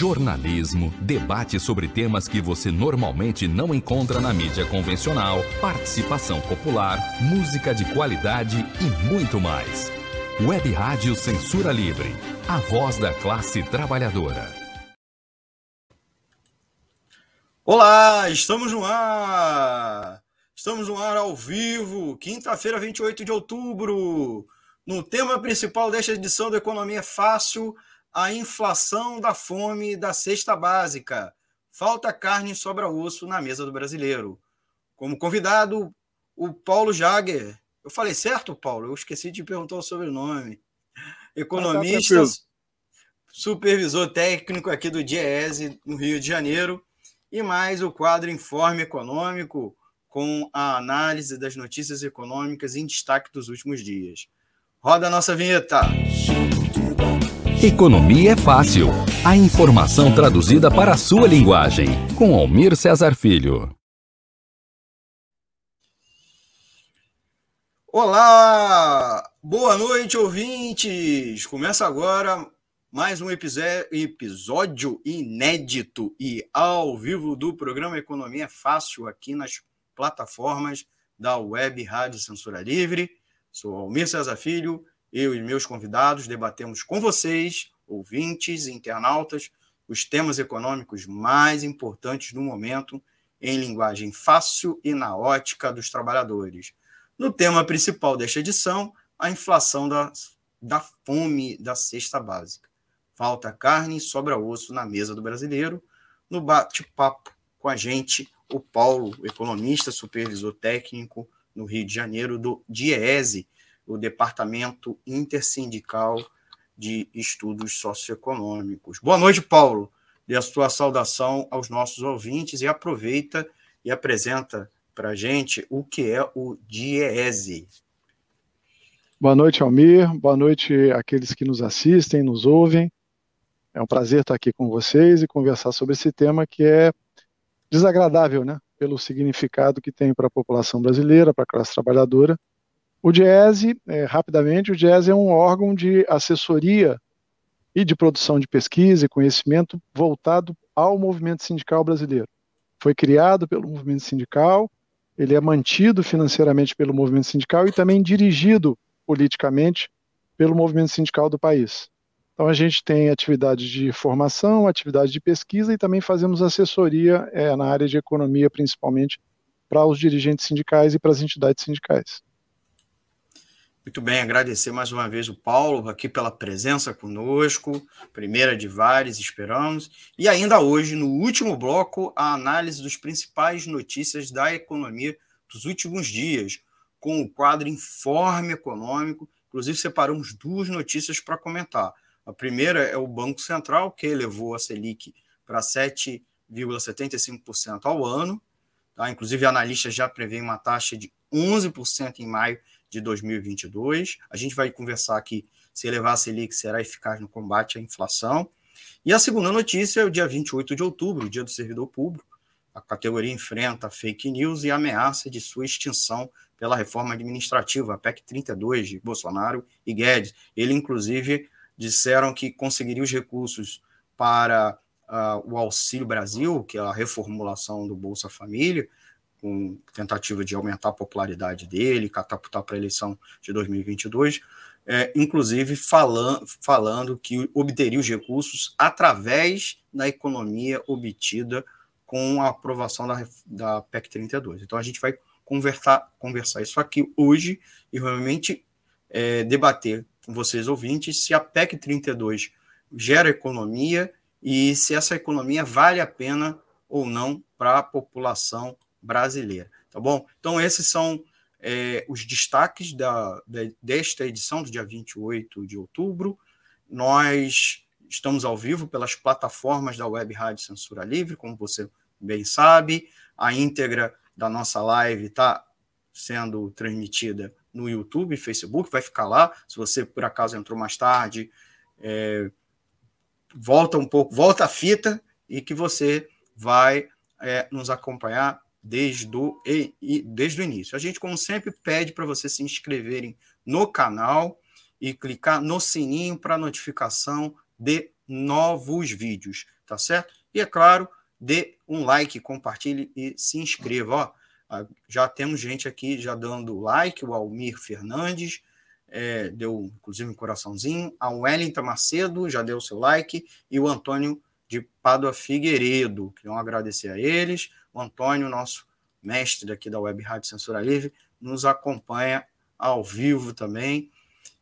jornalismo, debate sobre temas que você normalmente não encontra na mídia convencional, participação popular, música de qualidade e muito mais. Web Rádio Censura Livre, a voz da classe trabalhadora. Olá, estamos no ar! Estamos no ar ao vivo, quinta-feira, 28 de outubro. No tema principal desta edição do Economia Fácil, a inflação da fome da cesta básica. Falta carne e sobra osso na mesa do brasileiro. Como convidado, o Paulo Jager. Eu falei certo, Paulo? Eu esqueci de perguntar o sobrenome. Economista, ah, tá supervisor técnico aqui do DIESE, no Rio de Janeiro. E mais o quadro Informe Econômico, com a análise das notícias econômicas em destaque dos últimos dias. Roda a nossa vinheta. Economia é fácil. A informação traduzida para a sua linguagem. Com Almir Cesar Filho. Olá! Boa noite, ouvintes! Começa agora mais um episódio inédito e ao vivo do programa Economia é Fácil aqui nas plataformas da Web Rádio Censura Livre. Sou Almir Cesar Filho eu e meus convidados debatemos com vocês, ouvintes e internautas, os temas econômicos mais importantes do momento em linguagem fácil e na ótica dos trabalhadores. No tema principal desta edição, a inflação da, da fome da cesta básica. Falta carne e sobra osso na mesa do brasileiro. No bate-papo com a gente, o Paulo, economista, supervisor técnico no Rio de Janeiro do DIESE, o Departamento Intersindical de Estudos Socioeconômicos. Boa noite, Paulo. Dê a sua saudação aos nossos ouvintes e aproveita e apresenta para a gente o que é o DIESE. Boa noite, Almir. Boa noite àqueles que nos assistem, nos ouvem. É um prazer estar aqui com vocês e conversar sobre esse tema que é desagradável, né? Pelo significado que tem para a população brasileira, para a classe trabalhadora o DIESE, é, rapidamente, o DIESE é um órgão de assessoria e de produção de pesquisa e conhecimento voltado ao movimento sindical brasileiro. Foi criado pelo movimento sindical, ele é mantido financeiramente pelo movimento sindical e também dirigido politicamente pelo movimento sindical do país. Então a gente tem atividades de formação, atividade de pesquisa e também fazemos assessoria é, na área de economia, principalmente para os dirigentes sindicais e para as entidades sindicais. Muito bem, agradecer mais uma vez o Paulo aqui pela presença conosco, primeira de várias, esperamos. E ainda hoje, no último bloco, a análise dos principais notícias da economia dos últimos dias, com o quadro Informe Econômico. Inclusive, separamos duas notícias para comentar. A primeira é o Banco Central, que elevou a Selic para 7,75% ao ano. Tá? Inclusive, analistas já prevêem uma taxa de 11% em maio de 2022. A gente vai conversar aqui se elevar a Selic será eficaz no combate à inflação. E a segunda notícia é o dia 28 de outubro, dia do servidor público. A categoria enfrenta fake news e ameaça de sua extinção pela reforma administrativa, a PEC 32 de Bolsonaro e Guedes. Ele, inclusive, disseram que conseguiria os recursos para uh, o Auxílio Brasil, que é a reformulação do Bolsa Família, com tentativa de aumentar a popularidade dele, catapultar para a eleição de 2022, é, inclusive falando, falando que obteria os recursos através da economia obtida com a aprovação da, da PEC 32. Então a gente vai conversar, conversar isso aqui hoje e realmente é, debater com vocês ouvintes se a PEC 32 gera economia e se essa economia vale a pena ou não para a população brasileira, tá bom? Então, esses são é, os destaques da, da, desta edição do dia 28 de outubro. Nós estamos ao vivo pelas plataformas da Web Rádio Censura Livre, como você bem sabe. A íntegra da nossa live está sendo transmitida no YouTube Facebook, vai ficar lá. Se você por acaso entrou mais tarde, é, volta um pouco, volta a fita e que você vai é, nos acompanhar desde o, desde o início. A gente, como sempre, pede para vocês se inscreverem no canal e clicar no sininho para notificação de novos vídeos. tá certo? E é claro, dê um like, compartilhe e se inscreva. Ó, ah, já temos gente aqui já dando like, o Almir Fernandes é, deu inclusive um coraçãozinho, a Wellington Macedo já deu seu like e o Antônio de Pádua Figueiredo. Queriam agradecer a eles. O Antônio, nosso mestre daqui da Web Rádio Censura Livre, nos acompanha ao vivo também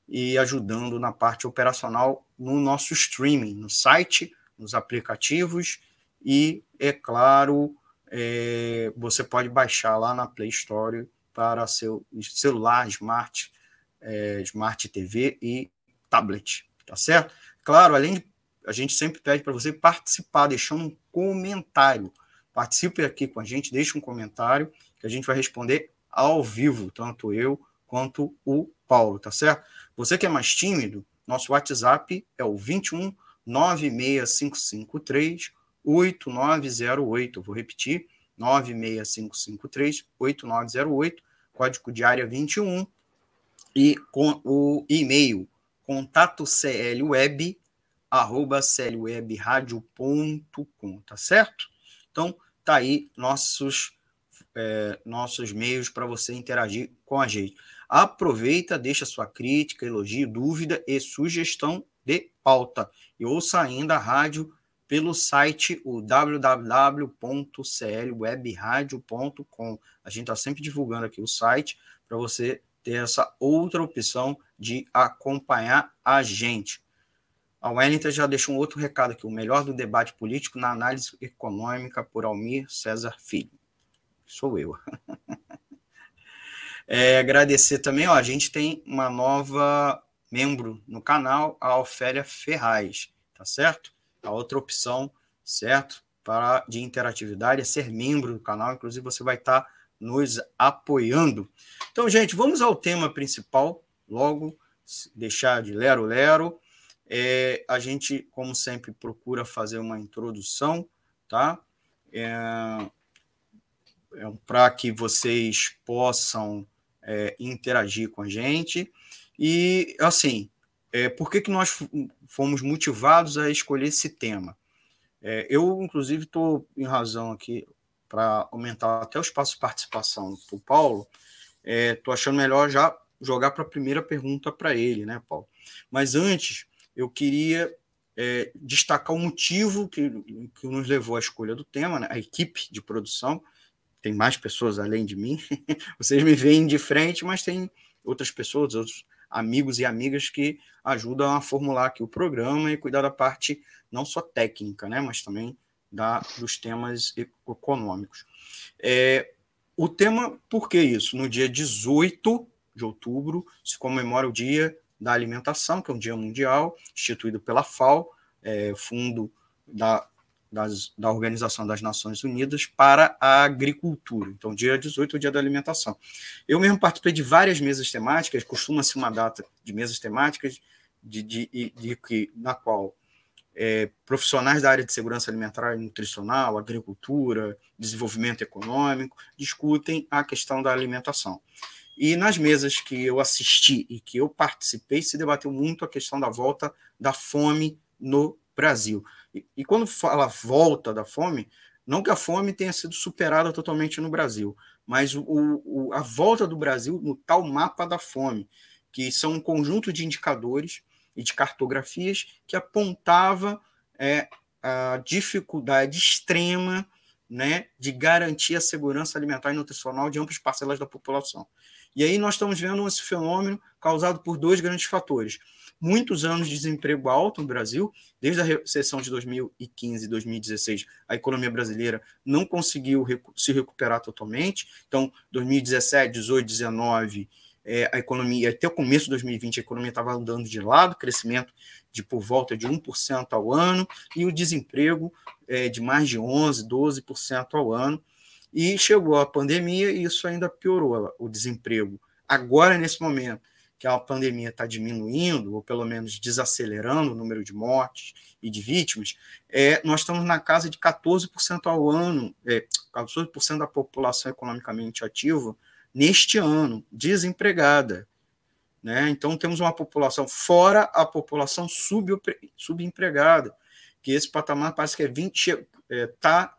e ajudando na parte operacional no nosso streaming, no site, nos aplicativos e, é claro, é, você pode baixar lá na Play Store para seu celular, smart, é, smart TV e tablet, tá certo? Claro, além de a gente sempre pede para você participar, deixando um comentário. Participe aqui com a gente, deixe um comentário que a gente vai responder ao vivo, tanto eu quanto o Paulo, tá certo? Você que é mais tímido, nosso WhatsApp é o 21 96553 8908. Vou repetir: 96553 8908, código de área 21 e com o e-mail contato clweb arroba clwebradio.com, tá certo? Então, tá aí nossos é, nossos meios para você interagir com a gente. Aproveita, deixa sua crítica, elogio, dúvida e sugestão de pauta. E ouça ainda a rádio pelo site o www.clwebradio.com. A gente está sempre divulgando aqui o site para você ter essa outra opção de acompanhar a gente. A Wellington já deixou um outro recado aqui: o melhor do debate político na análise econômica por Almir César Filho. Sou eu. é, agradecer também, ó, a gente tem uma nova membro no canal, a Ofélia Ferraz, tá certo? A outra opção, certo? Para, de interatividade é ser membro do canal, inclusive você vai estar tá nos apoiando. Então, gente, vamos ao tema principal, logo, deixar de lero-lero. É, a gente, como sempre, procura fazer uma introdução, tá? É, é para que vocês possam é, interagir com a gente. E, assim, é, por que, que nós fomos motivados a escolher esse tema? É, eu, inclusive, estou em razão aqui para aumentar até o espaço de participação para o Paulo. Estou é, achando melhor já jogar para a primeira pergunta para ele, né, Paulo? Mas antes, eu queria é, destacar o motivo que, que nos levou à escolha do tema, né? a equipe de produção. Tem mais pessoas além de mim. Vocês me veem de frente, mas tem outras pessoas, outros amigos e amigas que ajudam a formular aqui o programa e cuidar da parte não só técnica, né, mas também da, dos temas econômicos. É, o tema, por que isso? No dia 18 de outubro se comemora o Dia da Alimentação, que é um dia mundial, instituído pela FAO, é, Fundo da, das, da Organização das Nações Unidas para a Agricultura. Então, dia 18 é o Dia da Alimentação. Eu mesmo participei de várias mesas temáticas, costuma-se uma data de mesas temáticas, de, de, de, de na qual é, profissionais da área de segurança alimentar e nutricional, agricultura, desenvolvimento econômico, discutem a questão da alimentação. E nas mesas que eu assisti e que eu participei, se debateu muito a questão da volta da fome no Brasil. E, e quando fala volta da fome, não que a fome tenha sido superada totalmente no Brasil, mas o, o, a volta do Brasil no tal mapa da fome, que são um conjunto de indicadores e de cartografias que apontava é, a dificuldade extrema né, de garantir a segurança alimentar e nutricional de amplas parcelas da população. E aí nós estamos vendo esse fenômeno causado por dois grandes fatores. Muitos anos de desemprego alto no Brasil, desde a recessão de 2015 e 2016, a economia brasileira não conseguiu se recuperar totalmente. Então, 2017, 18, 19, é, a economia, até o começo de 2020, a economia estava andando de lado, crescimento de por volta de 1% ao ano, e o desemprego é, de mais de 11%, 12% ao ano. E chegou a pandemia e isso ainda piorou o desemprego. Agora, nesse momento que a pandemia está diminuindo, ou pelo menos desacelerando o número de mortes e de vítimas, é, nós estamos na casa de 14% ao ano, é, 14% da população economicamente ativa neste ano, desempregada. Né? Então, temos uma população, fora a população subempregada, que esse patamar parece que é 20, é, tá, é,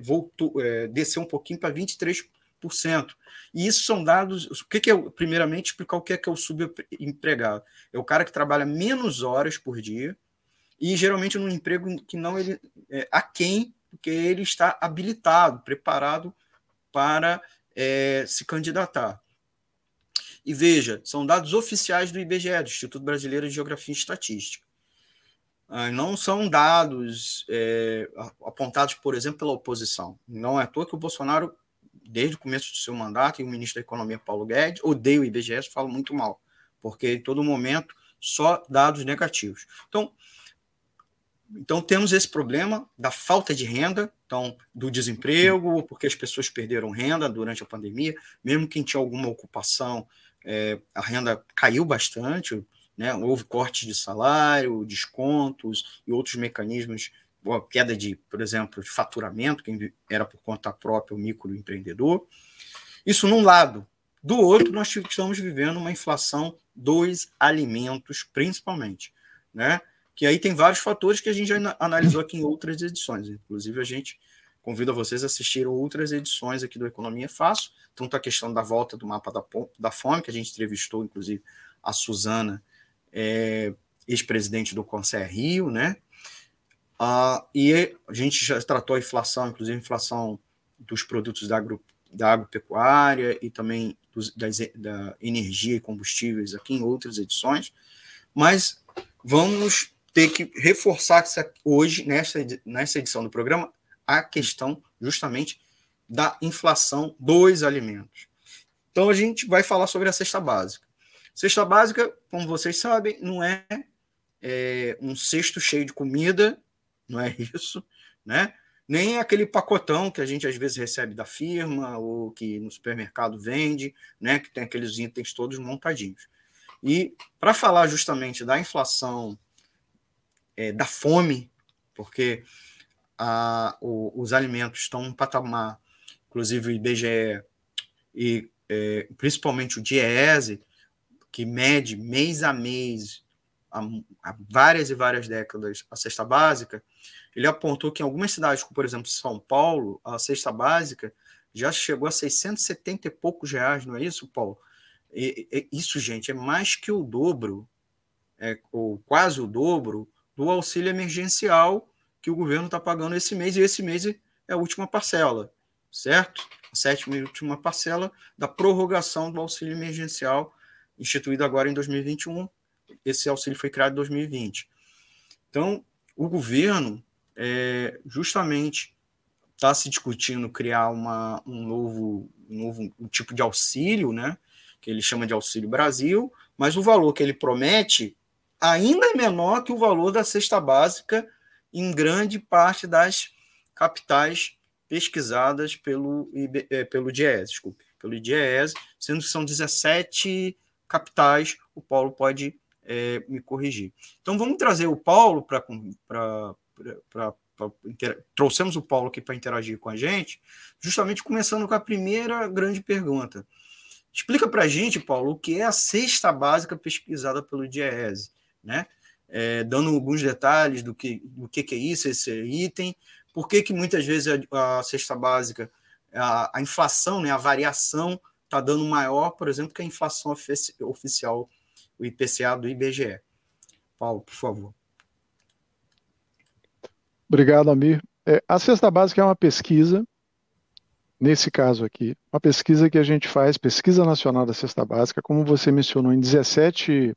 voltou, é, desceu um pouquinho para 23%. E isso são dados. O que, que é, primeiramente, explicar o que é, que é o subempregado? É o cara que trabalha menos horas por dia e geralmente num emprego que não ele é aquém, porque ele está habilitado, preparado para é, se candidatar. E veja, são dados oficiais do IBGE, do Instituto Brasileiro de Geografia e Estatística. Ah, não são dados é, apontados, por exemplo, pela oposição. Não é à toa que o Bolsonaro, desde o começo do seu mandato, e o ministro da Economia, Paulo Guedes, odeia o IBGE, fala muito mal, porque em todo momento só dados negativos. Então, então temos esse problema da falta de renda, então do desemprego, porque as pessoas perderam renda durante a pandemia, mesmo quem tinha alguma ocupação, é, a renda caiu bastante, né? houve cortes de salário, descontos e outros mecanismos, queda de, por exemplo, de faturamento, quem era por conta própria o microempreendedor. Isso num lado. Do outro, nós estamos vivendo uma inflação dos alimentos, principalmente. Né? que aí tem vários fatores que a gente já analisou aqui em outras edições. Inclusive, a gente convida vocês a assistir outras edições aqui do Economia Fácil, tanto a questão da volta do mapa da, da fome, que a gente entrevistou, inclusive, a Suzana, é, ex-presidente do Conselho Rio, né? Ah, e a gente já tratou a inflação, inclusive a inflação dos produtos da, agro, da agropecuária e também dos, das, da energia e combustíveis aqui em outras edições, mas vamos ter que reforçar hoje, nessa, nessa edição do programa, a questão justamente da inflação dos alimentos. Então, a gente vai falar sobre a cesta básica. Cesta básica, como vocês sabem, não é, é um cesto cheio de comida, não é isso, né? Nem aquele pacotão que a gente às vezes recebe da firma ou que no supermercado vende, né? Que tem aqueles itens todos montadinhos. E para falar justamente da inflação é, da fome, porque a, o, os alimentos estão em patamar, inclusive o IBGE e é, principalmente o DIEESE, que mede mês a mês, há, várias e várias décadas, a cesta básica, ele apontou que em algumas cidades, como por exemplo São Paulo, a cesta básica já chegou a 670 e poucos reais, não é isso, Paulo? E, e, isso, gente, é mais que o dobro, é, ou quase o dobro do auxílio emergencial que o governo está pagando esse mês, e esse mês é a última parcela, certo? A sétima e última parcela da prorrogação do auxílio emergencial, instituído agora em 2021. Esse auxílio foi criado em 2020. Então, o governo, é, justamente, está se discutindo criar uma, um novo, um novo um tipo de auxílio, né? Que ele chama de Auxílio Brasil, mas o valor que ele promete ainda é menor que o valor da cesta básica em grande parte das capitais pesquisadas pelo, é, pelo DIES, desculpe, pelo DIES, sendo que são 17 capitais, o Paulo pode é, me corrigir. Então vamos trazer o Paulo para. Trouxemos o Paulo aqui para interagir com a gente, justamente começando com a primeira grande pergunta. Explica para a gente, Paulo, o que é a cesta básica pesquisada pelo DIES né? É, dando alguns detalhes do que, do que, que é isso, esse item, por que, que muitas vezes a, a cesta básica, a, a, inflação, né, a variação está dando maior, por exemplo, que a inflação oficial, o IPCA do IBGE. Paulo, por favor. Obrigado, Amir. É, a cesta básica é uma pesquisa, nesse caso aqui, uma pesquisa que a gente faz, Pesquisa Nacional da Cesta Básica, como você mencionou, em 17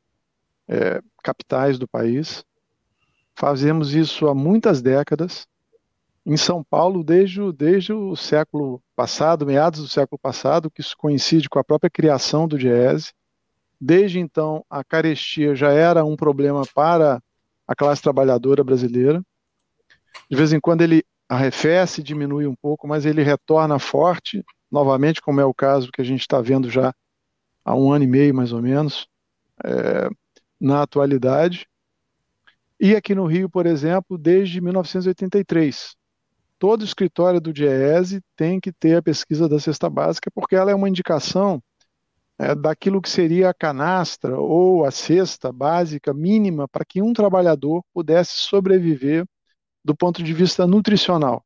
é, capitais do país. Fazemos isso há muitas décadas. Em São Paulo, desde, o, desde o século passado, meados do século passado, que isso coincide com a própria criação do Diese. Desde então, a carestia já era um problema para a classe trabalhadora brasileira. De vez em quando ele arrefece, diminui um pouco, mas ele retorna forte, novamente, como é o caso que a gente está vendo já há um ano e meio, mais ou menos. É, na atualidade. E aqui no Rio, por exemplo, desde 1983. Todo escritório do DIEESE tem que ter a pesquisa da cesta básica, porque ela é uma indicação é, daquilo que seria a canastra ou a cesta básica mínima para que um trabalhador pudesse sobreviver do ponto de vista nutricional.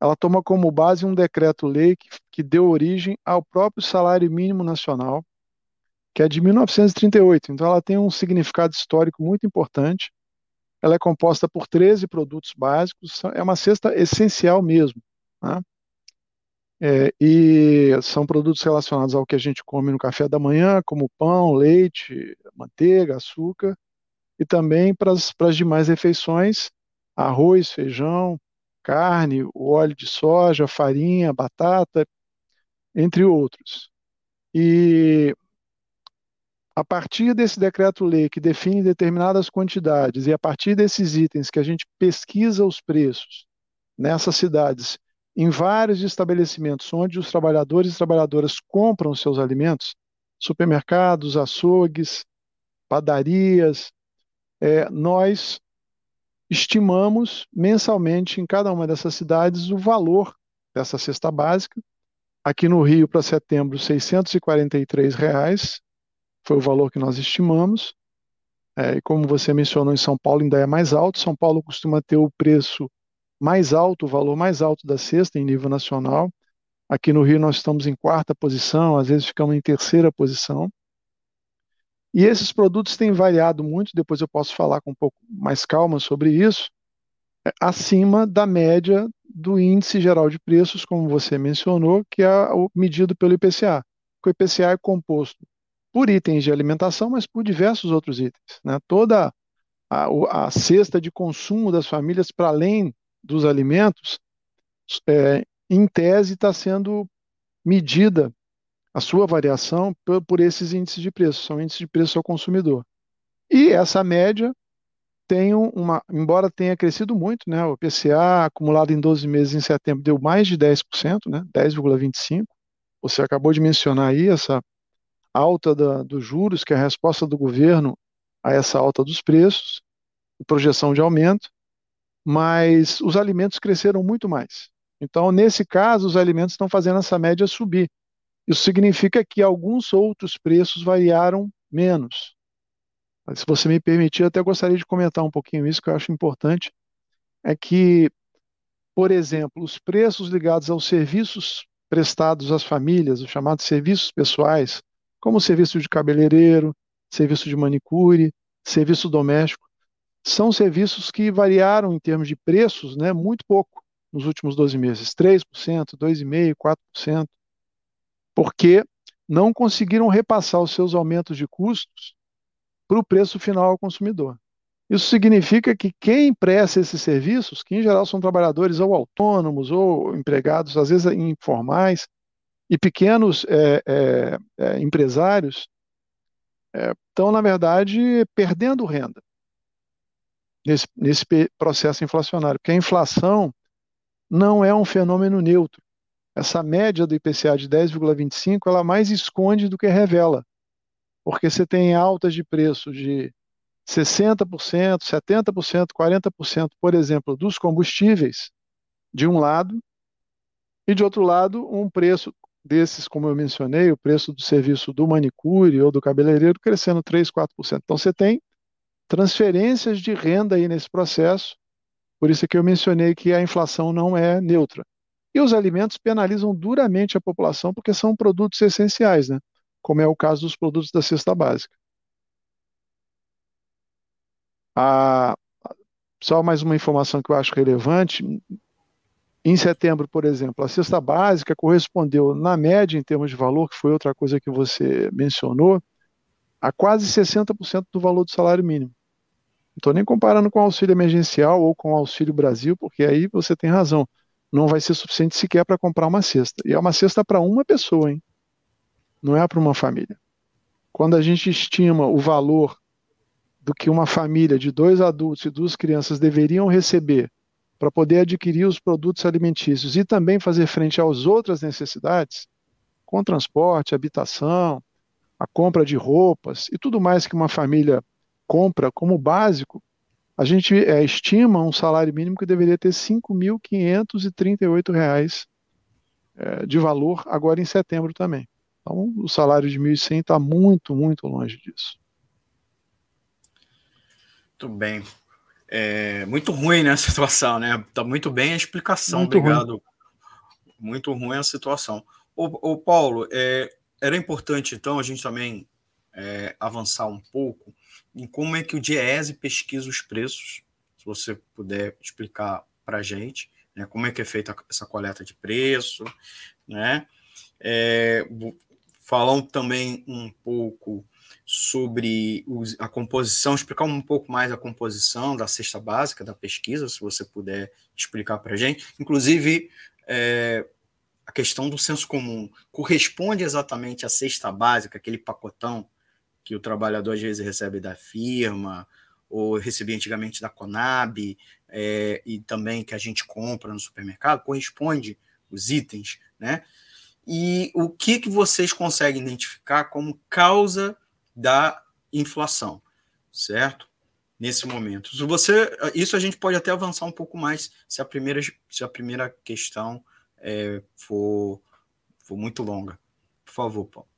Ela toma como base um decreto-lei que, que deu origem ao próprio salário mínimo nacional, que é de 1938. Então, ela tem um significado histórico muito importante. Ela é composta por 13 produtos básicos, é uma cesta essencial mesmo. Né? É, e são produtos relacionados ao que a gente come no café da manhã, como pão, leite, manteiga, açúcar, e também para as, demais refeições, arroz, feijão, carne, óleo de soja, farinha, batata, entre outros. E a partir desse decreto-lei que define determinadas quantidades e a partir desses itens que a gente pesquisa os preços nessas cidades em vários estabelecimentos onde os trabalhadores e trabalhadoras compram seus alimentos, supermercados, açougues, padarias, é, nós estimamos mensalmente em cada uma dessas cidades o valor dessa cesta básica. Aqui no Rio, para setembro, 643 reais foi o valor que nós estimamos. É, e como você mencionou, em São Paulo ainda é mais alto. São Paulo costuma ter o preço mais alto, o valor mais alto da cesta em nível nacional. Aqui no Rio nós estamos em quarta posição, às vezes ficamos em terceira posição. E esses produtos têm variado muito, depois eu posso falar com um pouco mais calma sobre isso, é, acima da média do índice geral de preços, como você mencionou, que é o medido pelo IPCA. O IPCA é composto por itens de alimentação, mas por diversos outros itens. Né? Toda a, a cesta de consumo das famílias, para além dos alimentos, é, em tese, está sendo medida a sua variação por, por, esses índices de preço, são índices de preço ao consumidor. E essa média tem uma, embora tenha crescido muito, né, o PCA acumulado em 12 meses em setembro deu mais de 10%, né, 10,25%. Você acabou de mencionar aí essa alta da, dos juros, que é a resposta do governo a essa alta dos preços, projeção de aumento mas os alimentos cresceram muito mais. Então, nesse caso, os alimentos estão fazendo essa média subir. Isso significa que alguns outros preços variaram menos. Se você me permitir, eu até gostaria de comentar um pouquinho isso, que eu acho importante. É que, por exemplo, os preços ligados aos serviços prestados às famílias, os chamados serviços pessoais, como serviço de cabeleireiro, serviço de manicure, serviço doméstico, são serviços que variaram em termos de preços né, muito pouco nos últimos 12 meses. 3%, 2,5%, 4%, porque não conseguiram repassar os seus aumentos de custos para o preço final ao consumidor. Isso significa que quem presta esses serviços, que em geral são trabalhadores ou autônomos ou empregados, às vezes informais, e pequenos é, é, é, empresários, estão, na verdade, perdendo renda nesse, nesse processo inflacionário, porque a inflação não é um fenômeno neutro. Essa média do IPCA de 10,25 ela mais esconde do que revela, porque você tem altas de preço de 60%, 70%, 40%, por exemplo, dos combustíveis, de um lado, e de outro lado, um preço desses, como eu mencionei, o preço do serviço do manicure ou do cabeleireiro crescendo 3, 4%. Então você tem transferências de renda aí nesse processo. Por isso é que eu mencionei que a inflação não é neutra. E os alimentos penalizam duramente a população porque são produtos essenciais, né? como é o caso dos produtos da cesta básica. A, só mais uma informação que eu acho relevante. Em setembro, por exemplo, a cesta básica correspondeu, na média, em termos de valor, que foi outra coisa que você mencionou, a quase 60% do valor do salário mínimo. Não estou nem comparando com o auxílio emergencial ou com o auxílio Brasil, porque aí você tem razão. Não vai ser suficiente sequer para comprar uma cesta. E é uma cesta para uma pessoa, hein? Não é para uma família. Quando a gente estima o valor do que uma família de dois adultos e duas crianças deveriam receber para poder adquirir os produtos alimentícios e também fazer frente às outras necessidades, com transporte, habitação, a compra de roupas e tudo mais que uma família compra como básico, a gente é, estima um salário mínimo que deveria ter R$ 5.538 é, de valor agora em setembro também. Então, o salário de 1.100 está muito, muito longe disso. Muito bem. É muito ruim né, a situação, né? Está muito bem a explicação, muito obrigado. Ruim. Muito ruim a situação. Ô, ô Paulo, é, era importante, então, a gente também é, avançar um pouco em como é que o Diese pesquisa os preços, se você puder explicar para a gente, né, como é que é feita essa coleta de preço, né? É, falar também um pouco sobre os, a composição, explicar um pouco mais a composição da cesta básica da pesquisa, se você puder explicar para a gente. Inclusive, é, a questão do senso comum corresponde exatamente à cesta básica, aquele pacotão que o trabalhador às vezes recebe da firma, ou recebia antigamente da Conab, é, e também que a gente compra no supermercado, corresponde os itens, né? E o que, que vocês conseguem identificar como causa da inflação, certo? Nesse momento. Se você, isso a gente pode até avançar um pouco mais se a primeira, se a primeira questão é, for, for muito longa. Por favor, Paulo.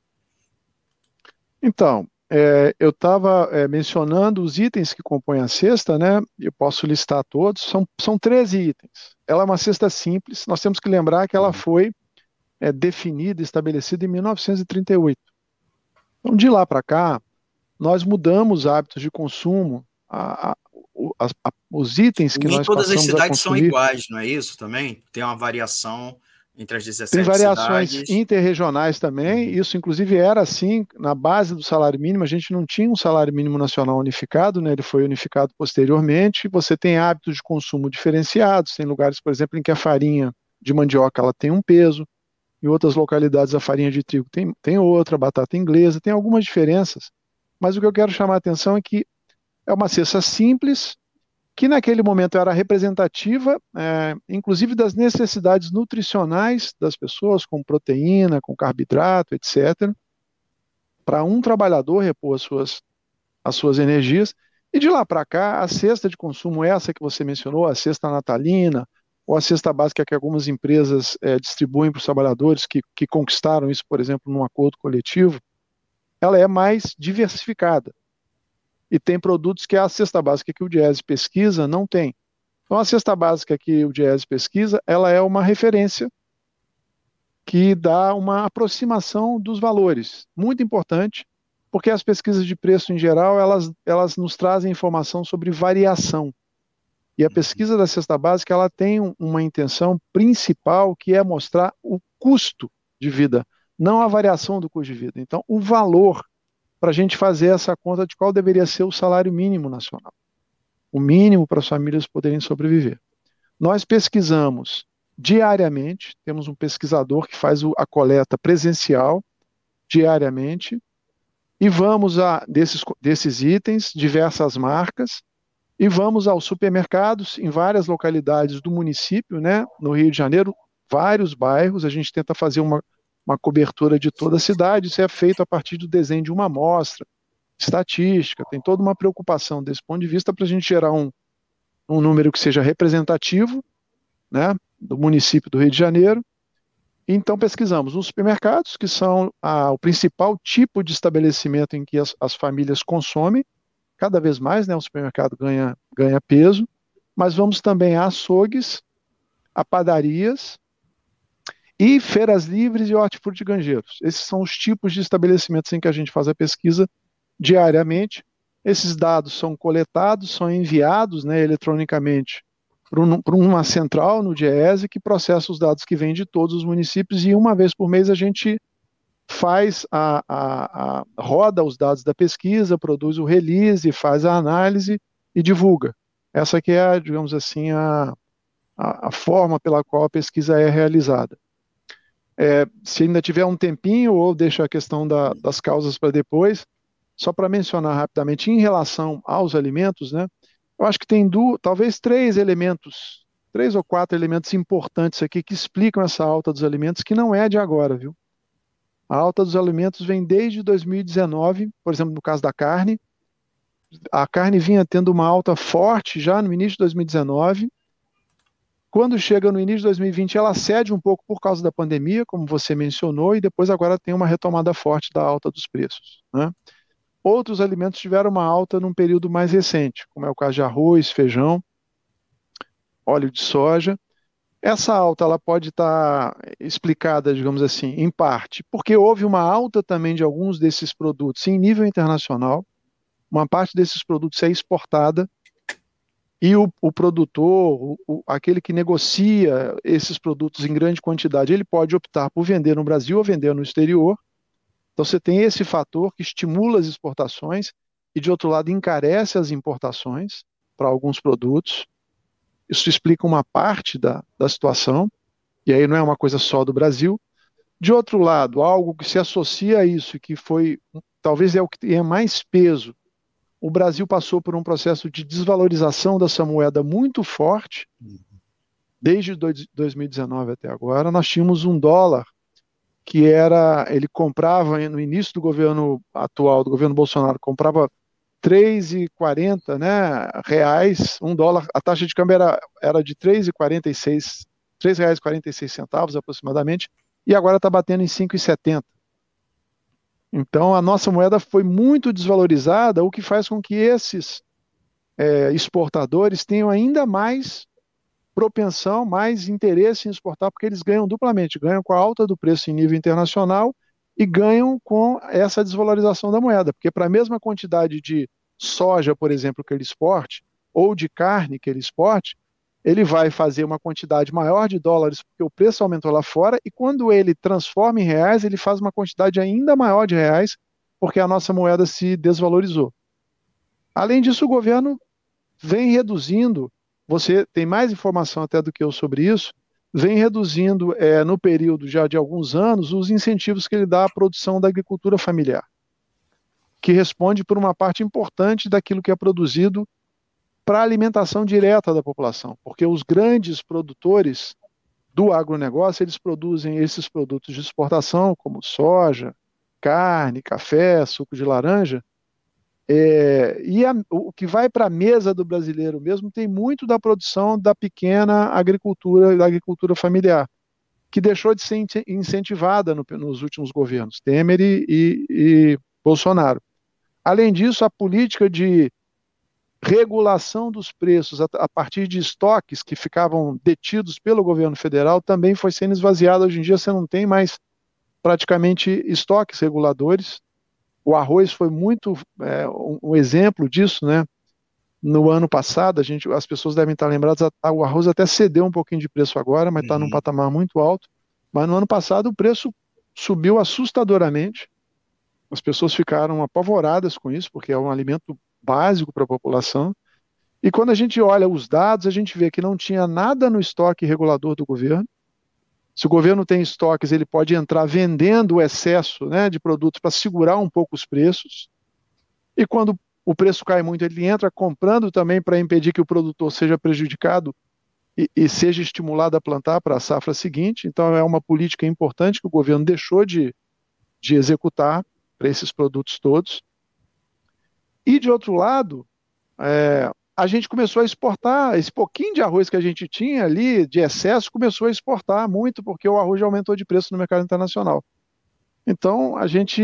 Então, é, eu estava é, mencionando os itens que compõem a cesta, né? Eu posso listar todos. São, são 13 itens. Ela é uma cesta simples. Nós temos que lembrar que ela uhum. foi é, definida, estabelecida em 1938. Então, de lá para cá, nós mudamos hábitos de consumo. A, a, a, os itens que Nem nós todas as cidades são iguais, não é isso também? Tem uma variação entre as 17 Tem variações cidades. interregionais também, uhum. isso inclusive era assim, na base do salário mínimo, a gente não tinha um salário mínimo nacional unificado, né, ele foi unificado posteriormente, você tem hábitos de consumo diferenciados, tem lugares, por exemplo, em que a farinha de mandioca ela tem um peso, em outras localidades a farinha de trigo tem, tem outra, a batata inglesa, tem algumas diferenças, mas o que eu quero chamar a atenção é que é uma cesta simples, que naquele momento era representativa, é, inclusive das necessidades nutricionais das pessoas, com proteína, com carboidrato, etc., para um trabalhador repor as suas, as suas energias. E de lá para cá, a cesta de consumo, essa que você mencionou, a cesta natalina, ou a cesta básica que algumas empresas é, distribuem para os trabalhadores que, que conquistaram isso, por exemplo, num acordo coletivo, ela é mais diversificada e tem produtos que a cesta básica que o Diese pesquisa não tem. Então, a cesta básica que o Diese pesquisa, ela é uma referência que dá uma aproximação dos valores, muito importante, porque as pesquisas de preço em geral, elas, elas nos trazem informação sobre variação. E a pesquisa da cesta básica, ela tem uma intenção principal, que é mostrar o custo de vida, não a variação do custo de vida. Então, o valor para a gente fazer essa conta de qual deveria ser o salário mínimo nacional. O mínimo para as famílias poderem sobreviver. Nós pesquisamos diariamente, temos um pesquisador que faz a coleta presencial diariamente, e vamos a desses, desses itens, diversas marcas, e vamos aos supermercados em várias localidades do município, né? No Rio de Janeiro, vários bairros, a gente tenta fazer uma uma cobertura de toda a cidade, isso é feito a partir do desenho de uma amostra, estatística, tem toda uma preocupação desse ponto de vista para a gente gerar um, um número que seja representativo né, do município do Rio de Janeiro. Então pesquisamos os supermercados, que são a, o principal tipo de estabelecimento em que as, as famílias consomem, cada vez mais né, o supermercado ganha, ganha peso, mas vamos também a açougues, a padarias, e feiras livres e hortifruti granjeiros. Esses são os tipos de estabelecimentos em que a gente faz a pesquisa diariamente. Esses dados são coletados, são enviados né, eletronicamente para uma central no DIESE que processa os dados que vêm de todos os municípios e uma vez por mês a gente faz a, a, a roda os dados da pesquisa, produz o release, faz a análise e divulga. Essa que é, digamos assim, a, a, forma pela qual a pesquisa é realizada. É, se ainda tiver um tempinho, ou deixa a questão da, das causas para depois, só para mencionar rapidamente, em relação aos alimentos, né, eu acho que tem duas, talvez três elementos, três ou quatro elementos importantes aqui que explicam essa alta dos alimentos, que não é de agora, viu? A alta dos alimentos vem desde 2019, por exemplo, no caso da carne. A carne vinha tendo uma alta forte já no início de 2019, Quando chega no início de 2020, ela cede um pouco por causa da pandemia, como você mencionou, e depois agora tem uma retomada forte da alta dos preços. Né? Outros alimentos tiveram uma alta num período mais recente, como é o caso de arroz, feijão, óleo de soja. Essa alta ela pode estar explicada, digamos assim, em parte, porque houve uma alta também de alguns desses produtos em nível internacional. Uma parte desses produtos é exportada e o, o produtor, o, aquele que negocia esses produtos em grande quantidade, ele pode optar por vender no Brasil ou vender no exterior. Então você tem esse fator que estimula as exportações e, de outro lado, encarece as importações para alguns produtos. Isso explica uma parte da, da situação, e aí não é uma coisa só do Brasil. De outro lado, algo que se associa a isso, que foi talvez é o que tenha mais peso, o Brasil passou por um processo de desvalorização dessa moeda muito forte, desde 2019 até agora. Nós tínhamos um dólar que era, ele comprava no início do governo atual, do governo Bolsonaro, comprava 3,40 né, reais, um dólar, a taxa de câmbio era, era de 3,46, R$ reais 46 centavos aproximadamente, e agora está batendo em 5,70. Então a nossa moeda foi muito desvalorizada, o que faz com que esses é, exportadores tenham ainda mais propensão, mais interesse em exportar, porque eles ganham duplamente, ganham com a alta do preço em nível internacional e ganham com essa desvalorização da moeda, porque para a mesma quantidade de soja, por exemplo, que ele exporte, ou de carne que ele exporte, ele vai fazer uma quantidade maior de dólares porque o preço aumentou lá fora, e quando ele transforma em reais, ele faz uma quantidade ainda maior de reais porque a nossa moeda se desvalorizou. Além disso, o governo vem reduzindo, você tem mais informação até do que eu sobre isso, vem reduzindo é, no período já de alguns anos os incentivos que ele dá à produção da agricultura familiar que responde por uma parte importante daquilo que é produzido para a alimentação direta da população, porque os grandes produtores do agronegócio, eles produzem esses produtos de exportação, como soja, carne, café, suco de laranja, é, e a, o que vai para a mesa do brasileiro mesmo tem muito da produção da pequena agricultura, da agricultura familiar, que deixou de ser incentivada no, nos últimos governos, Temer e, e, e Bolsonaro. Além disso, a política de regulação dos preços a, partir de estoques que ficavam detidos pelo governo federal também foi sendo esvaziada. Hoje em dia você não tem mais praticamente estoques reguladores. O arroz foi muito é, um, exemplo disso, né? No ano passado, a gente, as pessoas devem estar lembradas, o arroz até cedeu um pouquinho de preço agora, mas está uhum. num patamar muito alto. Mas no ano passado o preço subiu assustadoramente. As pessoas ficaram apavoradas com isso, porque é um alimento básico para a população. E quando a gente olha os dados, a gente vê que não tinha nada no estoque regulador do governo. Se o governo tem estoques, ele pode entrar vendendo o excesso né, de produtos para segurar um pouco os preços. E quando o preço cai muito, ele entra comprando também para impedir que o produtor seja prejudicado e, e seja estimulado a plantar para a safra seguinte. Então, é uma política importante que o governo deixou de, de executar para esses produtos todos. E de outro lado, é, a gente começou a exportar esse pouquinho de arroz que a gente tinha ali de excesso, começou a exportar muito porque o arroz já aumentou de preço no mercado internacional. Então a gente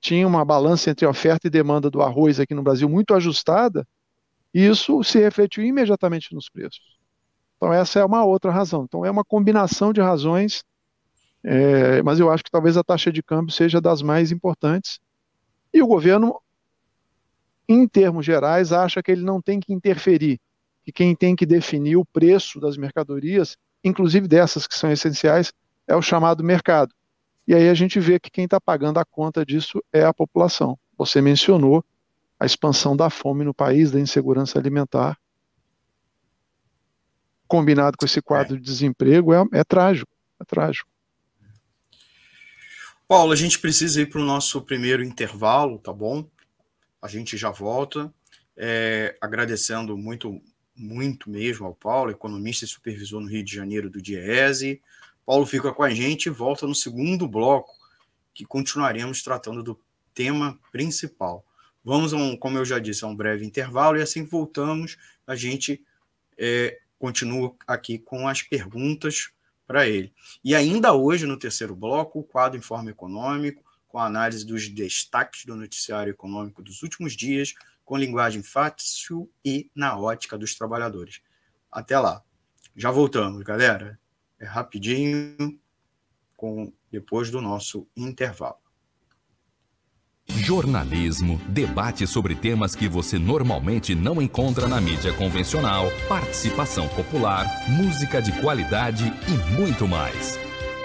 tinha uma balança entre oferta e demanda do arroz aqui no Brasil muito ajustada, e isso se refletiu imediatamente nos preços. Então essa é uma outra razão. Então é uma combinação de razões é, mas eu acho que talvez a taxa de câmbio seja das mais importantes. E o governo, em termos gerais, acha que ele não tem que interferir, que quem tem que definir o preço das mercadorias, inclusive dessas que são essenciais, é o chamado mercado. E aí a gente vê que quem está pagando a conta disso é a população. Você mencionou a expansão da fome no país, da insegurança alimentar, combinado com esse quadro de desemprego, é, é trágico, é trágico. Paulo, a gente precisa ir para o nosso primeiro intervalo, tá bom? A gente já volta. É, agradecendo muito, muito mesmo ao Paulo, economista e supervisor no Rio de Janeiro do Diese. Paulo fica com a gente e volta no segundo bloco, que continuaremos tratando do tema principal. Vamos, a um, como eu já disse, a um breve intervalo e assim voltamos, a gente é, continuo aqui com as perguntas para ele. E ainda hoje, no terceiro bloco, o quadro Informe Econômico, com a análise dos destaques do noticiário econômico dos últimos dias, com linguagem fácil e na ótica dos trabalhadores. Até lá. Já voltamos, galera. É rapidinho, com depois do nosso intervalo. Jornalismo, debate sobre temas que você normalmente não encontra na mídia convencional, participação popular, música de qualidade e muito mais.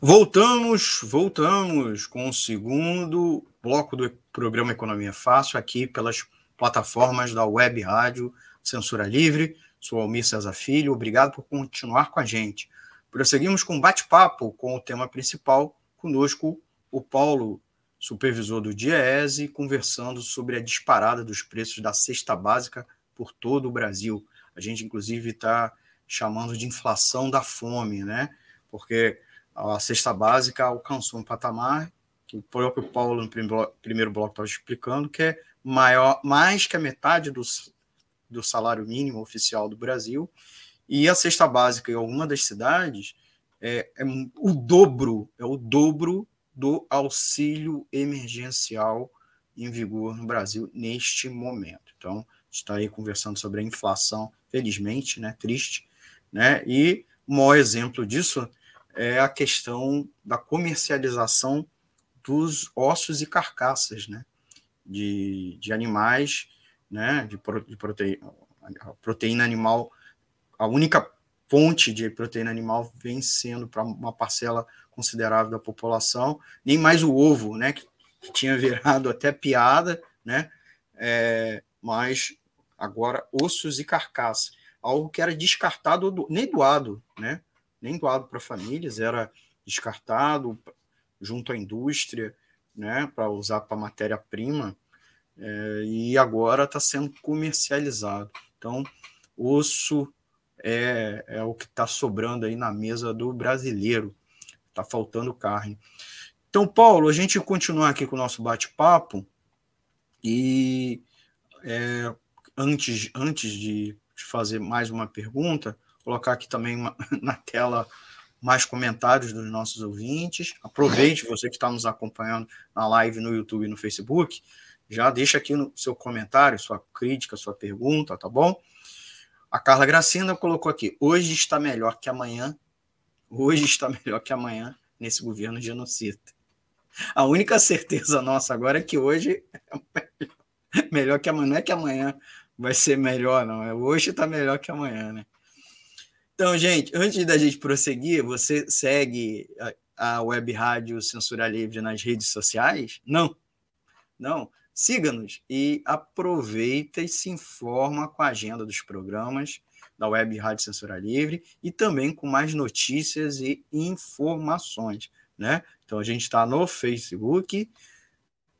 Voltamos, voltamos com o segundo bloco do programa Economia Fácil, aqui pelas plataformas da Web Rádio Censura Livre. Sou Almir César Filho, obrigado por continuar com a gente. Prosseguimos com bate-papo com o tema principal, conosco o Paulo supervisor do DIEESE, conversando sobre a disparada dos preços da cesta básica por todo o Brasil. A gente, inclusive, está chamando de inflação da fome, né? Porque a cesta básica alcançou um patamar que o próprio Paulo, no primeiro bloco, estava explicando, que é maior, mais que a metade do, do salário mínimo oficial do Brasil. E a cesta básica em alguma das cidades é, é o dobro, é o dobro do auxílio emergencial em vigor no Brasil neste momento. Então, está aí conversando sobre a inflação, felizmente, né, triste, né? E o maior exemplo disso é a questão da comercialização dos ossos e carcaças, né, de, de animais, né, de, de proteína, proteína animal, a única fonte de proteína animal vem sendo para uma parcela considerável da população, nem mais o ovo, né, que, que tinha virado até piada, né, é, mas agora ossos e carcaça, algo que era descartado, do, nem doado, né, nem doado para famílias, era descartado junto à indústria, né, para usar para matéria-prima, é, e agora está sendo comercializado. Então, osso é, é o que está sobrando aí na mesa do brasileiro. Está faltando carne. Então, Paulo, a gente continua aqui com o nosso bate-papo e é, antes, antes de fazer mais uma pergunta, colocar aqui também uma, na tela mais comentários dos nossos ouvintes. Aproveite, você que está nos acompanhando na live no YouTube e no Facebook, já deixa aqui no seu comentário, sua crítica, sua pergunta, tá bom? A Carla Gracina colocou aqui: hoje está melhor que amanhã. Hoje está melhor que amanhã nesse governo genocida. A única certeza nossa agora é que hoje é melhor que amanhã. Não é que amanhã vai ser melhor, não. É hoje está melhor que amanhã, né? Então, gente, antes da gente prosseguir, você segue a, a Web Rádio Censura Livre nas redes sociais? Não. Não. Siga-nos e aproveita e se informa com a agenda dos programas da Web Rádio Censura Livre e também com mais notícias e informações, né? Então a gente está no Facebook,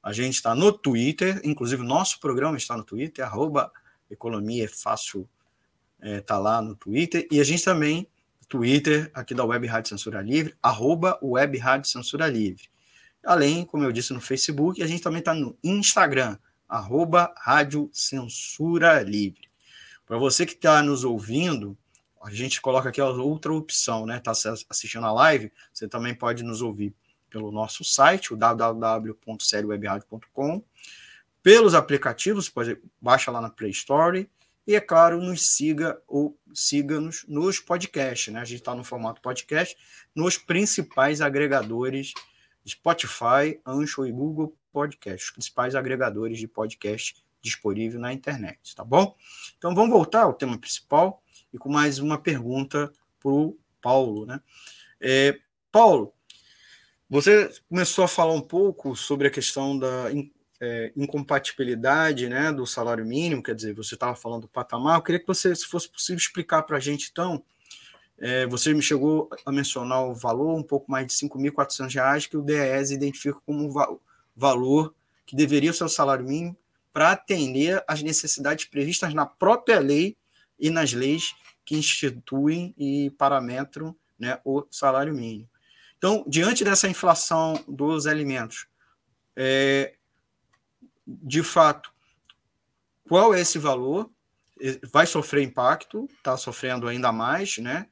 a gente está no Twitter, inclusive nosso programa está no Twitter, arroba Economia é Fácil é, lá no Twitter, e a gente também, Twitter, aqui da Web Rádio Censura Livre, arroba Web Rádio Censura Livre. Além, como eu disse, no Facebook, a gente também está no Instagram, arroba Rádio Censura Livre. Para você que está nos ouvindo, a gente coloca aqui outra opção, né? Está assistindo a live, você também pode nos ouvir pelo nosso site, o pelos aplicativos, pode baixa lá na Play Store, e, é claro, nos siga ou siga-nos nos podcasts. Né? A gente está no formato podcast, nos principais agregadores Spotify, Anchor e Google Podcast, os principais agregadores de podcast disponível na internet, tá bom? Então vamos voltar ao tema principal e com mais uma pergunta para o Paulo, né? É, Paulo, você começou a falar um pouco sobre a questão da é, incompatibilidade né, do salário mínimo, quer dizer, você estava falando do patamar, eu queria que você, se fosse possível, explicar para a gente, então, é, você me chegou a mencionar o valor, um pouco mais de R$ 5.400, que o DES identifica como va valor que deveria ser o salário mínimo para atender às necessidades previstas na própria lei e nas leis que instituem e parametram né, o salário mínimo. Então, diante dessa inflação dos alimentos, é, de fato, qual é esse valor? Vai sofrer impacto, está sofrendo ainda mais, né?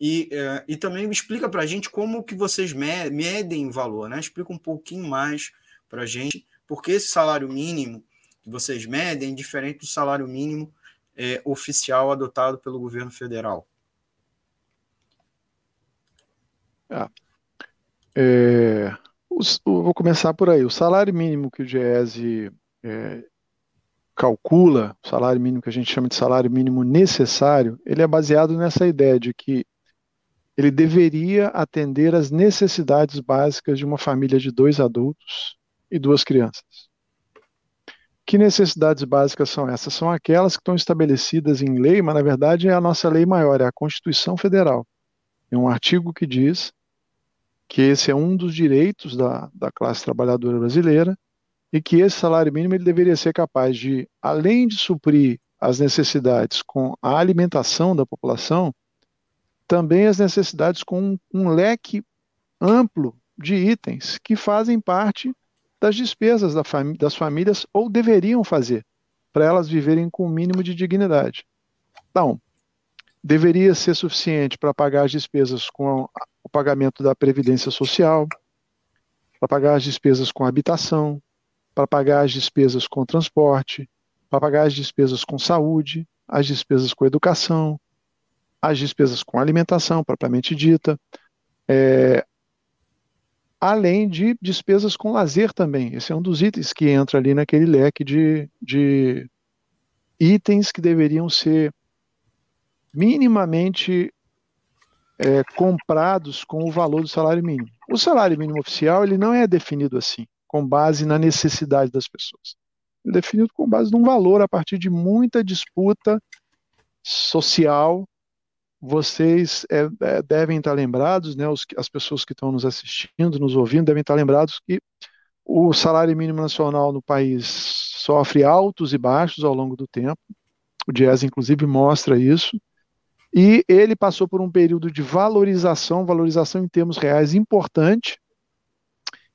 E, é, e também explica para a gente como que vocês medem valor, né? Explica um pouquinho mais para a gente, porque esse salário mínimo que vocês medem é diferente do salário mínimo é, oficial adotado pelo governo federal. Ah, é, os, vou começar por aí. O salário mínimo que o GESE é, calcula, o salário mínimo que a gente chama de salário mínimo necessário, ele é baseado nessa ideia de que ele deveria atender às necessidades básicas de uma família de dois adultos e duas crianças. Que necessidades básicas são essas? São aquelas que estão estabelecidas em lei, mas na verdade é a nossa lei maior, é a Constituição Federal. Tem um artigo que diz que esse é um dos direitos da, da classe trabalhadora brasileira e que esse salário mínimo ele deveria ser capaz de, além de suprir as necessidades com a alimentação da população, também as necessidades com um, um leque amplo de itens que fazem parte das despesas da fami das famílias ou deveriam fazer para elas viverem com o mínimo de dignidade. Então, deveria ser suficiente para pagar as despesas com o pagamento da previdência social, para pagar as despesas com habitação, para pagar as despesas com transporte, para pagar as despesas com saúde, as despesas com educação, as despesas com alimentação, propriamente dita, é, além de despesas com lazer também. Esse é um dos itens que entra ali naquele leque de, de itens que deveriam ser minimamente é, comprados com o valor do salário mínimo. O salário mínimo oficial ele não é definido assim, com base na necessidade das pessoas. Ele é definido com base num valor a partir de muita disputa social. Vocês é, é, devem estar lembrados, né, os, as pessoas que estão nos assistindo, nos ouvindo, devem estar lembrados que o salário mínimo nacional no país sofre altos e baixos ao longo do tempo. O Dias, inclusive, mostra isso. E ele passou por um período de valorização, valorização em termos reais importante,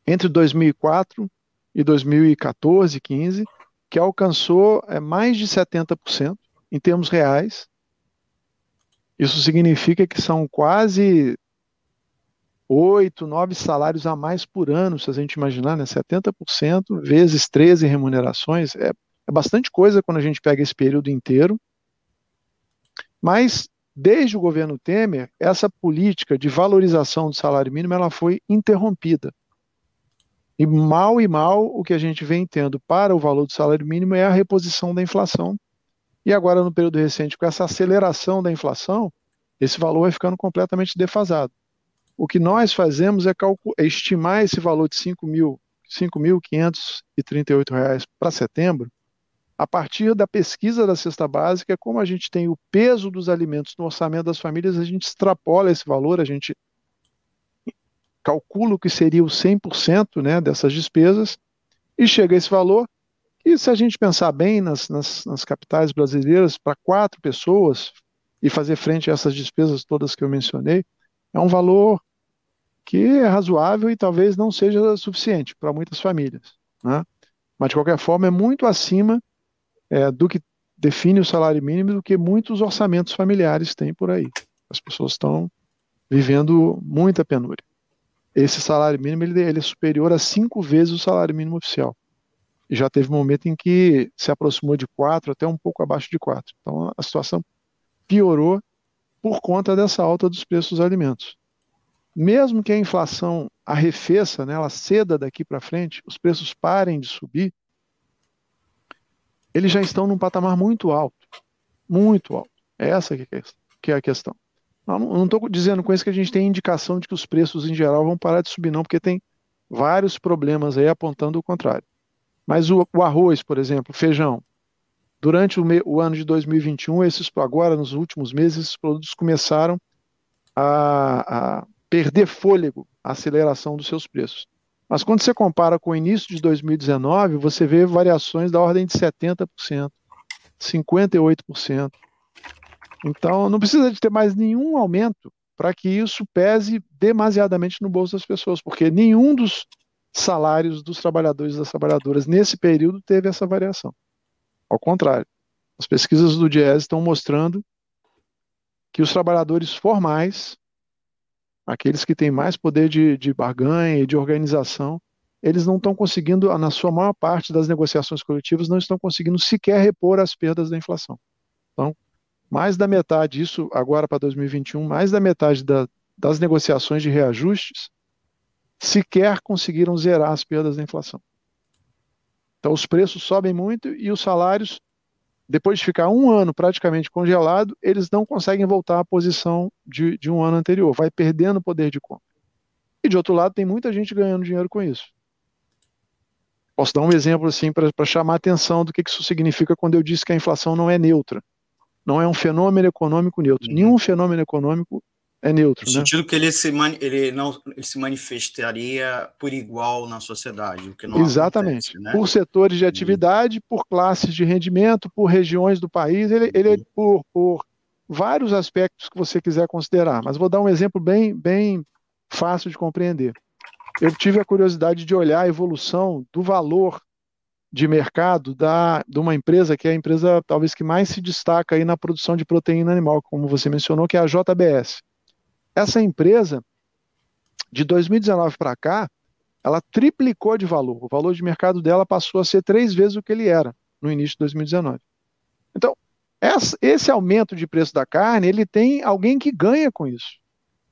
entre 2004 e 2014, 15, que alcançou é, mais de 70% em termos reais. Isso significa que são quase oito, nove salários a mais por ano, se a gente imaginar, né? 70% vezes 13 remunerações, é, é bastante coisa quando a gente pega esse período inteiro. Mas, desde o governo Temer, essa política de valorização do salário mínimo ela foi interrompida. E mal e mal o que a gente vem tendo para o valor do salário mínimo é a reposição da inflação. E agora, no período recente, com essa aceleração da inflação, esse valor vai ficando completamente defasado. O que nós fazemos é, é estimar esse valor de R$ 5.538 para setembro, a partir da pesquisa da cesta básica, como a gente tem o peso dos alimentos no orçamento das famílias, a gente extrapola esse valor, a gente calcula o que seria o 100% né, dessas despesas e chega a esse valor. E se a gente pensar bem nas, nas, nas capitais brasileiras, para quatro pessoas e fazer frente a essas despesas todas que eu mencionei, é um valor que é razoável e talvez não seja suficiente para muitas famílias. Né? Mas, de qualquer forma, é muito acima é, do que define o salário mínimo do que muitos orçamentos familiares têm por aí. As pessoas estão vivendo muita penúria. Esse salário mínimo ele, ele é superior a cinco vezes o salário mínimo oficial. E já teve um momento em que se aproximou de quatro, até um pouco abaixo de quatro. Então a situação piorou por conta dessa alta dos preços dos alimentos mesmo que a inflação arrefeça, né, ela ceda daqui para frente, os preços parem de subir, eles já estão num patamar muito alto, muito alto. É essa que é a questão. Eu não estou dizendo com isso que a gente tem indicação de que os preços em geral vão parar de subir, não, porque tem vários problemas aí apontando o contrário. Mas o, o arroz, por exemplo, feijão, durante o, me, o, ano de 2021, esses agora nos últimos meses, esses produtos começaram a, a perder fôlego a aceleração dos seus preços. Mas quando você compara com o início de 2019, você vê variações da ordem de 70%, 58%. Então, não precisa de ter mais nenhum aumento para que isso pese demasiadamente no bolso das pessoas, porque nenhum dos salários dos trabalhadores e das trabalhadoras nesse período teve essa variação. Ao contrário, as pesquisas do Diese estão mostrando que os trabalhadores formais aqueles que têm mais poder de, de barganha e de organização, eles não estão conseguindo, na sua maior parte das negociações coletivas, não estão conseguindo sequer repor as perdas da inflação. Então, mais da metade, isso agora para 2021, mais da metade da, das negociações de reajustes sequer conseguiram zerar as perdas da inflação. Então, os preços sobem muito e os salários depois de ficar um ano praticamente congelado, eles não conseguem voltar à posição de, de um ano anterior, vai perdendo poder de compra. E de outro lado, tem muita gente ganhando dinheiro com isso. Posso dar um exemplo assim para chamar a atenção do que isso significa quando eu disse que a inflação não é neutra. Não é um fenômeno econômico neutro. Uhum. Nenhum fenômeno econômico é neutro. No né? sentido que ele se, ele, não, ele se manifestaria por igual na sociedade. O que não Exatamente. Acontece, né? Por setores de atividade, por classes de rendimento, por regiões do país, ele, ele é por, por vários aspectos que você quiser considerar. Mas vou dar um exemplo bem, bem fácil de compreender. Eu tive a curiosidade de olhar a evolução do valor de mercado da, de uma empresa que é a empresa talvez que mais se destaca aí na produção de proteína animal, como você mencionou, que é a JBS. Essa empresa, de 2019 para cá, ela triplicou de valor. O valor de mercado dela passou a ser três vezes o que ele era no início de 2019. Então, esse aumento de preço da carne, ele tem alguém que ganha com isso.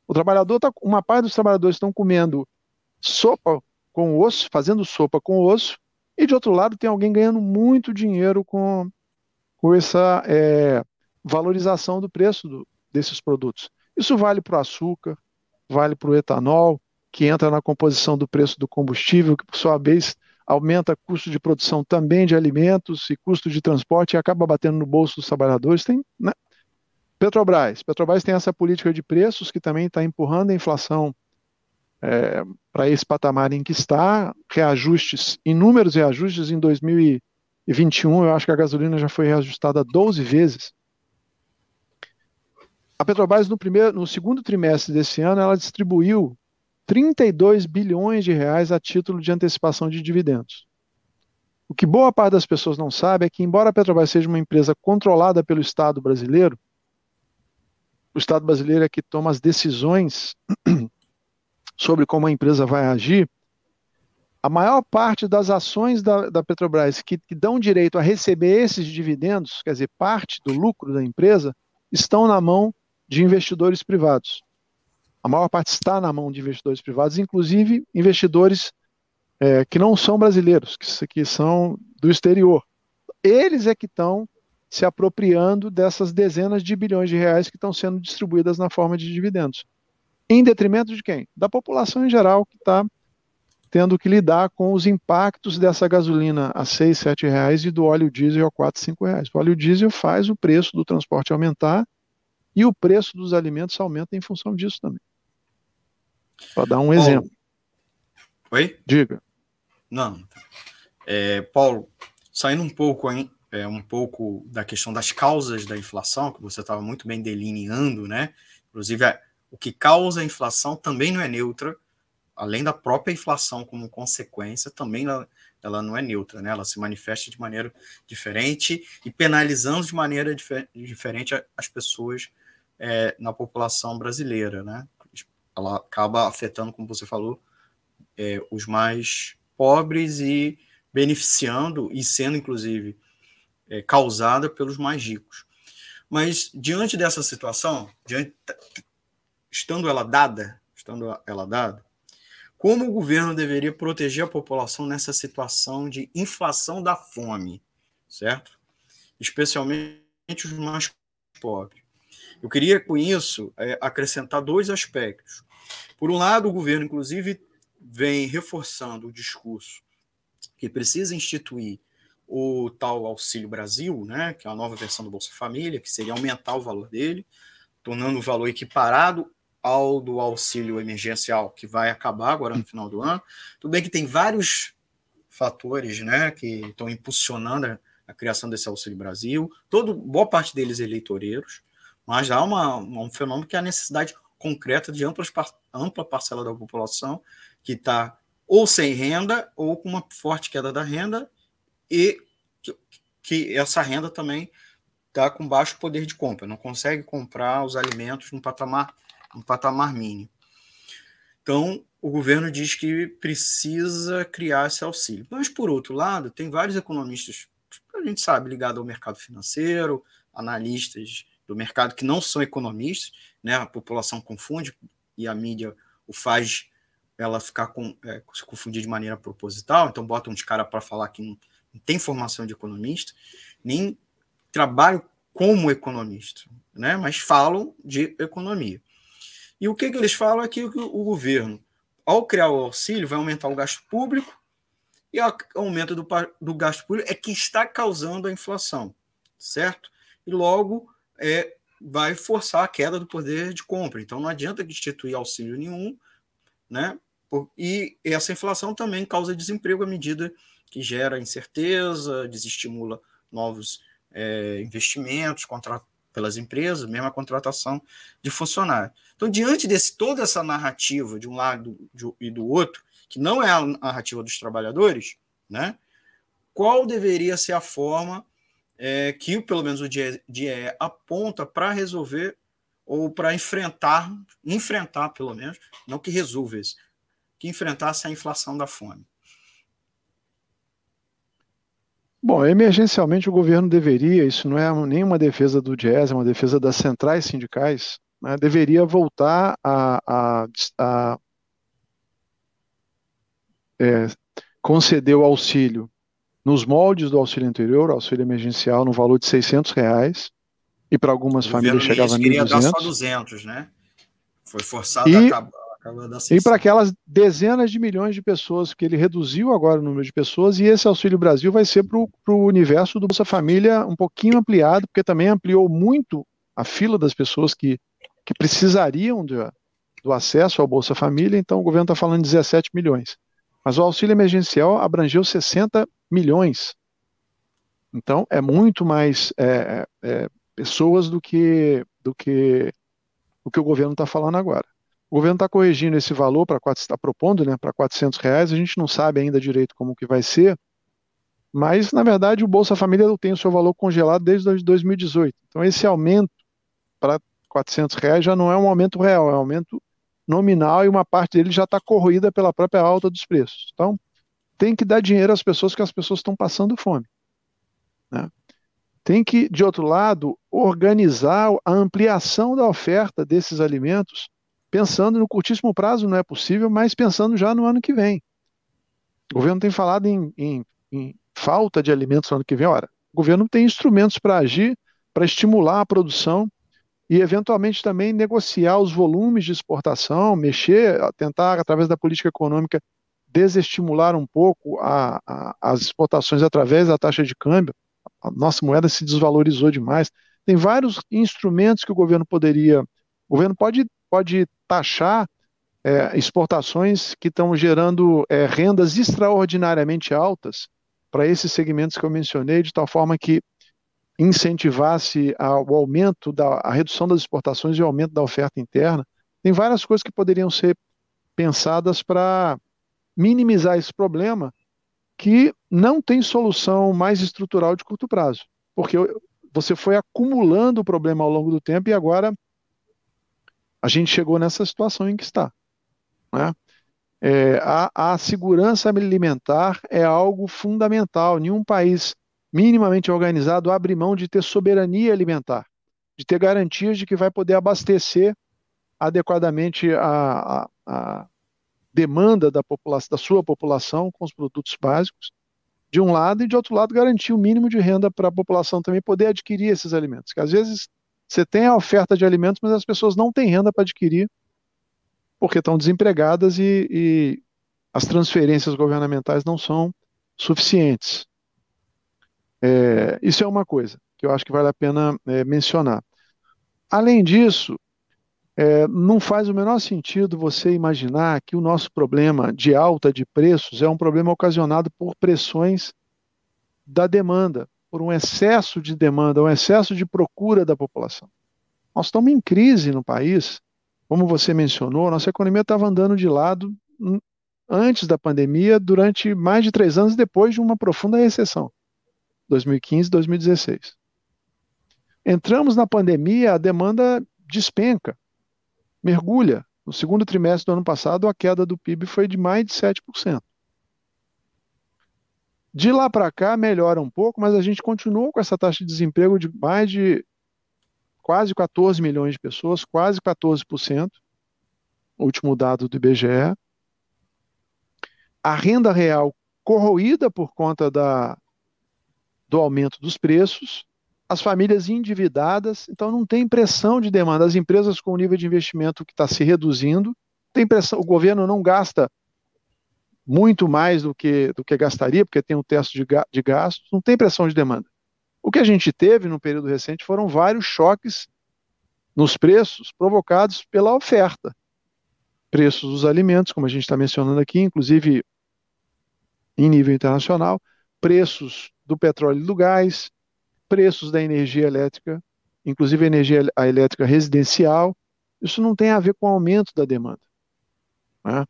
O trabalhador tá, uma parte dos trabalhadores estão comendo sopa com osso, fazendo sopa com osso, e de outro lado tem alguém ganhando muito dinheiro com, com essa é, valorização do preço do, desses produtos. Isso vale para o açúcar, vale para o etanol, que entra na composição do preço do combustível, que por sua vez aumenta custo de produção também de alimentos e custo de transporte e acaba batendo no bolso dos trabalhadores. Tem, né? Petrobras. Petrobras tem essa política de preços que também está empurrando a inflação é, para esse patamar em que está. Reajustes, inúmeros reajustes em 2021. Eu acho que a gasolina já foi reajustada 12 vezes. A Petrobras, no, primeiro, no segundo trimestre desse ano, ela distribuiu 32 bilhões de reais a título de antecipação de dividendos. O que boa parte das pessoas não sabe é que, embora a Petrobras seja uma empresa controlada pelo Estado brasileiro, o Estado brasileiro é que toma as decisões sobre como a empresa vai agir, a maior parte das ações da, da Petrobras que, que, dão direito a receber esses dividendos, quer dizer, parte do lucro da empresa, estão na mão de investidores privados. A maior parte está na mão de investidores privados, inclusive investidores é, que não são brasileiros, que, que são do exterior. Eles é que estão se apropriando dessas dezenas de bilhões de reais que estão sendo distribuídas na forma de dividendos. Em detrimento de quem? Da população em geral que está tendo que lidar com os impactos dessa gasolina a 6, 7 reais e do óleo diesel a 4, 5 reais. O óleo diesel faz o preço do transporte aumentar e o preço dos alimentos aumenta em função disso também. Para dar um Paulo. exemplo. Oi? Diga. Não. É, Paulo, saindo um pouco, hein, é, um pouco da questão das causas da inflação, que você estava muito bem delineando, né? Inclusive, é, o que causa a inflação também não é neutra, além da própria inflação como consequência, também ela, ela não é neutra, né? Ela se manifesta de maneira diferente e penalizando de maneira difer diferente as pessoas é, na população brasileira, né? Ela acaba afetando, como você falou, é, os mais pobres e beneficiando e sendo, inclusive, é, causada pelos mais ricos. Mas diante dessa situação, diante, estando ela dada, estando ela dada, como o governo deveria proteger a população nessa situação de inflação da fome, certo? Especialmente os mais pobres. Eu queria, com isso, é, acrescentar dois aspectos. Por um lado, o governo, inclusive, vem reforçando o discurso que precisa instituir o tal Auxílio Brasil, né, que é a nova versão do Bolsa Família, que seria aumentar o valor dele, tornando o valor equiparado ao do auxílio emergencial que vai acabar agora no final do ano. Tudo bem que tem vários fatores né, que estão impulsionando a, a criação desse Auxílio Brasil, todo, boa parte deles eleitoreiros, mas há uma, um fenômeno que é a necessidade concreta de amplas, ampla parcela da população que está ou sem renda ou com uma forte queda da renda e que, que essa renda também está com baixo poder de compra, não consegue comprar os alimentos no patamar um patamar mínimo. Então, o governo diz que precisa criar esse auxílio. Mas, por outro lado, tem vários economistas, a gente sabe, ligados ao mercado financeiro, analistas do mercado que não são economistas, né? a população confunde e a mídia o faz ela ficar com, é, se confundir de maneira proposital, então botam uns caras para falar que não, não tem formação de economista, nem trabalho como economista, né? mas falam de economia. E o que, que eles falam é que o governo, ao criar o auxílio, vai aumentar o gasto público, e o aumento do, do gasto público é que está causando a inflação, certo? E logo é, vai forçar a queda do poder de compra. Então não adianta instituir auxílio nenhum, né? E essa inflação também causa desemprego à medida que gera incerteza, desestimula novos é, investimentos, pelas empresas, mesmo a contratação de funcionários. Então, diante desse toda essa narrativa de um lado de, e do outro, que não é a narrativa dos trabalhadores, né? Qual deveria ser a forma é, que, pelo menos, o DIE, aponta para resolver ou para enfrentar, enfrentar, pelo menos, não que resolva isso, que enfrentasse a inflação da fome? Bom, emergencialmente o governo deveria, isso não é nenhuma defesa do Jazz, é uma defesa das centrais sindicais, né, deveria voltar a, a, a é, conceder o auxílio nos moldes do auxílio anterior, auxílio emergencial, no valor de 600 reais, e para algumas o famílias chegava a 1.200. queria dar só 200, né? Foi forçado e, a acabar. E para aquelas dezenas de milhões de pessoas que ele reduziu agora o número de pessoas, e esse Auxílio Brasil vai ser para o universo do Bolsa Família um pouquinho ampliado, porque também ampliou muito a fila das pessoas que, que precisariam de, do acesso ao Bolsa Família, então o governo está falando de 17 milhões. Mas o auxílio emergencial abrangeu 60 milhões. Então é muito mais é, é, pessoas do que, do que o que o governo está falando agora. O governo está corrigindo esse valor para está propondo, né, para 400 reais. A gente não sabe ainda direito como que vai ser, mas na verdade o Bolsa Família tem o seu valor congelado desde 2018. Então esse aumento para 400 reais já não é um aumento real, é um aumento nominal e uma parte dele já está corroída pela própria alta dos preços. Então, tem que dar dinheiro às pessoas que as pessoas estão passando fome. Né? Tem que, de outro lado, organizar a ampliação da oferta desses alimentos, pensando no curtíssimo prazo, não é possível, mas pensando já no ano que vem. O governo tem falado em, em, em falta de alimentos no ano que vem. Ora, o governo tem instrumentos para agir, para estimular a produção e, eventualmente, também negociar os volumes de exportação, mexer, tentar, através da política econômica, desestimular um pouco a, a, as exportações através da taxa de câmbio. A nossa moeda se desvalorizou demais. Tem vários instrumentos que o governo poderia. O governo pode, pode taxar é, exportações que estão gerando é, rendas extraordinariamente altas para esses segmentos que eu mencionei, de tal forma que incentivasse a, o aumento da a redução das exportações e o aumento da oferta interna. Tem várias coisas que poderiam ser pensadas para minimizar esse problema que não tem solução mais estrutural de curto prazo, porque você foi acumulando o problema ao longo do tempo e agora a gente chegou nessa situação em que está. Né? É, a, a segurança alimentar é algo fundamental. Nenhum país minimamente organizado abre mão de ter soberania alimentar, de ter garantias de que vai poder abastecer adequadamente a, a, a demanda da, população, da sua população com os produtos básicos, de um lado, e de outro lado, garantir o mínimo de renda para a população também poder adquirir esses alimentos. Que às vezes você tem a oferta de alimentos, mas as pessoas não têm renda para adquirir porque estão desempregadas e, e as transferências governamentais não são suficientes. É, isso é uma coisa que eu acho que vale a pena é, mencionar. Além disso, é, não faz o menor sentido você imaginar que o nosso problema de alta de preços é um problema ocasionado por pressões da demanda, por um excesso de demanda, um excesso de procura da população. Nós estamos em crise no país como você mencionou, nossa economia estava andando de lado antes da pandemia, durante mais de três anos depois de uma profunda recessão, 2015, 2016. Entramos na pandemia, a demanda despenca, mergulha. No segundo trimestre do ano passado, a queda do PIB foi de mais de 7%. De lá para cá, melhora um pouco, mas a gente continua com essa taxa de desemprego de mais de quase 14 milhões de pessoas, quase 14%, último dado do IBGE. A renda real corroída por conta da, do aumento dos preços, as famílias endividadas, então não tem pressão de demanda. As empresas com o nível de investimento que está se reduzindo, tem pressão, o governo não gasta muito mais do que, do que gastaria, porque tem um teto de, de gastos, não tem pressão de demanda. O que a gente teve no período recente foram vários choques nos preços provocados pela oferta. Preços dos alimentos, como a gente está mencionando aqui, inclusive em nível internacional, preços do petróleo e do gás, preços da energia elétrica, inclusive a energia elétrica residencial. Isso não tem a ver com o aumento da demanda. Né?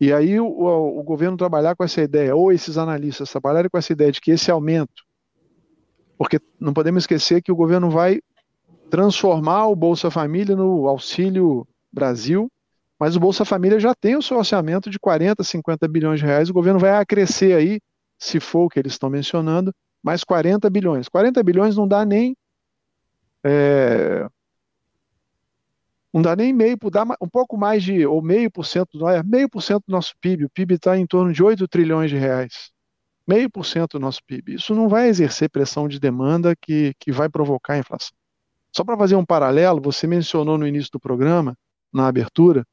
E aí o, o, governo trabalhar com essa ideia, ou esses analistas trabalharem com essa ideia de que esse aumento porque não podemos esquecer que o governo vai transformar o Bolsa Família no Auxílio Brasil, mas o Bolsa Família já tem o seu orçamento de 40, 50 bilhões de reais, o governo vai acrescer aí, se for o que eles estão mencionando, mais 40 bilhões. 40 bilhões não dá nem é, não dá nem meio, dá um pouco mais de, ou meio por cento, é meio por cento do nosso PIB. O PIB está em torno de 8 trilhões de reais meio por cento do nosso PIB. Isso não vai exercer pressão de demanda que, que vai provocar a inflação. Só para fazer um paralelo, você mencionou no início do programa, na abertura,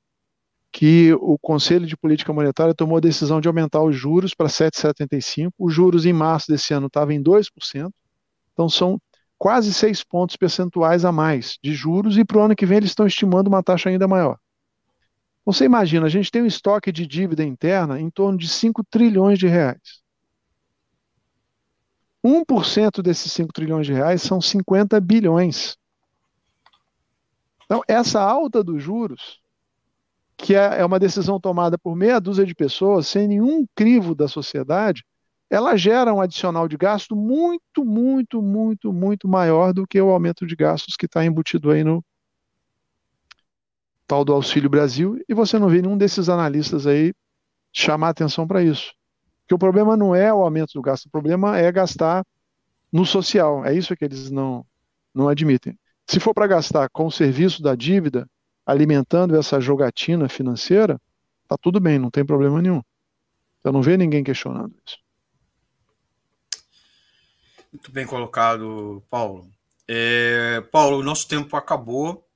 que o Conselho de Política Monetária tomou a decisão de aumentar os juros para 7,75. Os juros em março desse ano estavam em 2%, então são quase 6 pontos percentuais a mais de juros, e para o ano que vem eles estão estimando uma taxa ainda maior. Você imagina, a gente tem um estoque de dívida interna em torno de 5 trilhões de reais. 1% desses 5 trilhões de reais são 50 bilhões. Então, essa alta dos juros, que é, é uma decisão tomada por meia dúzia de pessoas, sem nenhum crivo da sociedade, ela gera um adicional de gasto muito, muito, muito, muito maior do que o aumento de gastos que está embutido aí no, tal do Auxílio Brasil, e você não vê nenhum desses analistas aí chamar atenção para isso. Porque o problema não é o aumento do gasto, o problema é gastar no social. É isso que eles não, não admitem. Se for para gastar com o serviço da dívida, alimentando essa jogatina financeira, tá tudo bem, não tem problema nenhum. Eu não vejo ninguém questionando isso. Muito bem colocado, Paulo. É, Paulo, o nosso tempo acabou.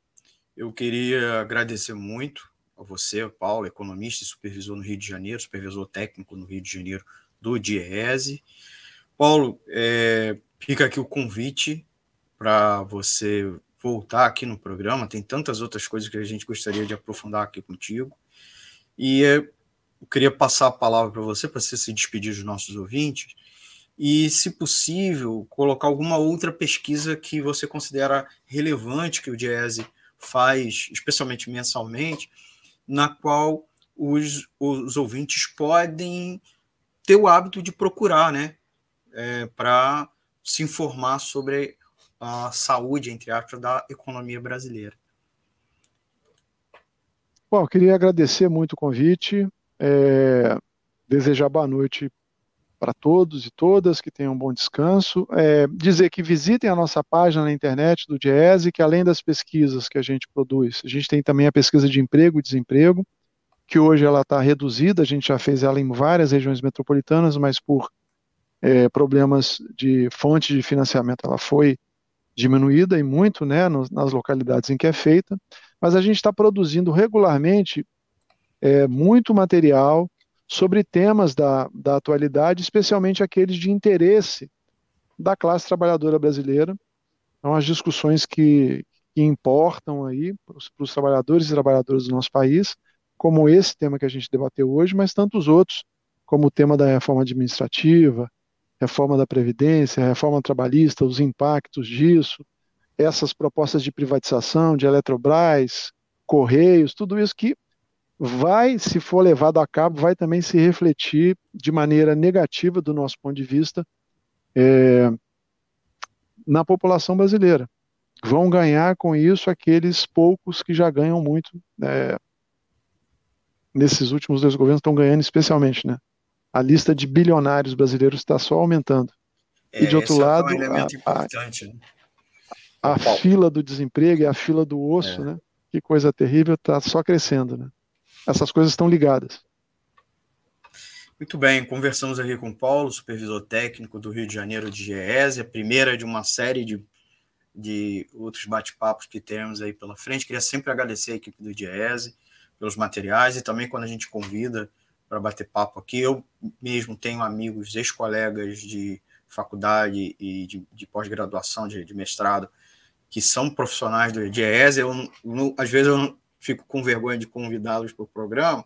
Eu queria agradecer muito a você, Paulo, economista e supervisor no Rio de Janeiro, supervisor técnico no Rio de Janeiro do DIESE. Paulo, é, fica aqui o convite para você voltar aqui no programa. Tem tantas outras coisas que a gente gostaria de aprofundar aqui contigo. E eu queria passar a palavra para você, para você se despedir dos nossos ouvintes. E, se possível, colocar alguma outra pesquisa que você considera relevante que o DIESE faz, especialmente mensalmente, na qual os, os ouvintes podem ter o hábito de procurar, né? É, para se informar sobre a saúde, entre aspas, da economia brasileira. Bom, queria agradecer muito o convite, é, desejar boa noite para todos e todas, que tenham um bom descanso. É, dizer que visitem a nossa página na internet do DIESE, que além das pesquisas que a gente produz, a gente tem também a pesquisa de emprego e desemprego, que hoje ela está reduzida, a gente já fez ela em várias regiões metropolitanas, mas por é, problemas de fonte de financiamento ela foi diminuída e muito né, nas localidades em que é feita, mas a gente está produzindo regularmente é, muito material sobre temas da, da atualidade, especialmente aqueles de interesse da classe trabalhadora brasileira. São as discussões que, que importam aí para os trabalhadores e trabalhadoras do nosso país, como esse tema que a gente debateu hoje, mas tantos outros, como o tema da reforma administrativa, reforma da Previdência, reforma trabalhista, os impactos disso, essas propostas de privatização de Eletrobras, Correios, tudo isso que vai, se for levado a cabo, vai também se refletir de maneira negativa, do nosso ponto de vista, é, na população brasileira. Vão ganhar com isso aqueles poucos que já ganham muito. É, nesses últimos dois governos estão ganhando especialmente, né? A lista de bilionários brasileiros está só aumentando. É, e de outro lado, é um a, a, né? a fila do desemprego e a fila do osso, é. né? Que coisa terrível, está só crescendo, né? essas coisas estão ligadas. Muito bem, conversamos aqui com o Paulo, supervisor técnico do Rio de Janeiro de GES, a primeira de uma série de, de outros bate-papos que temos aí pela frente. Queria sempre agradecer a equipe do GES pelos materiais e também quando a gente convida para bater papo aqui. Eu mesmo tenho amigos, ex-colegas de faculdade e de, de pós-graduação, de, de, mestrado, que são profissionais do GES. Eu, às vezes eu fico com vergonha de convidá-los para o programa,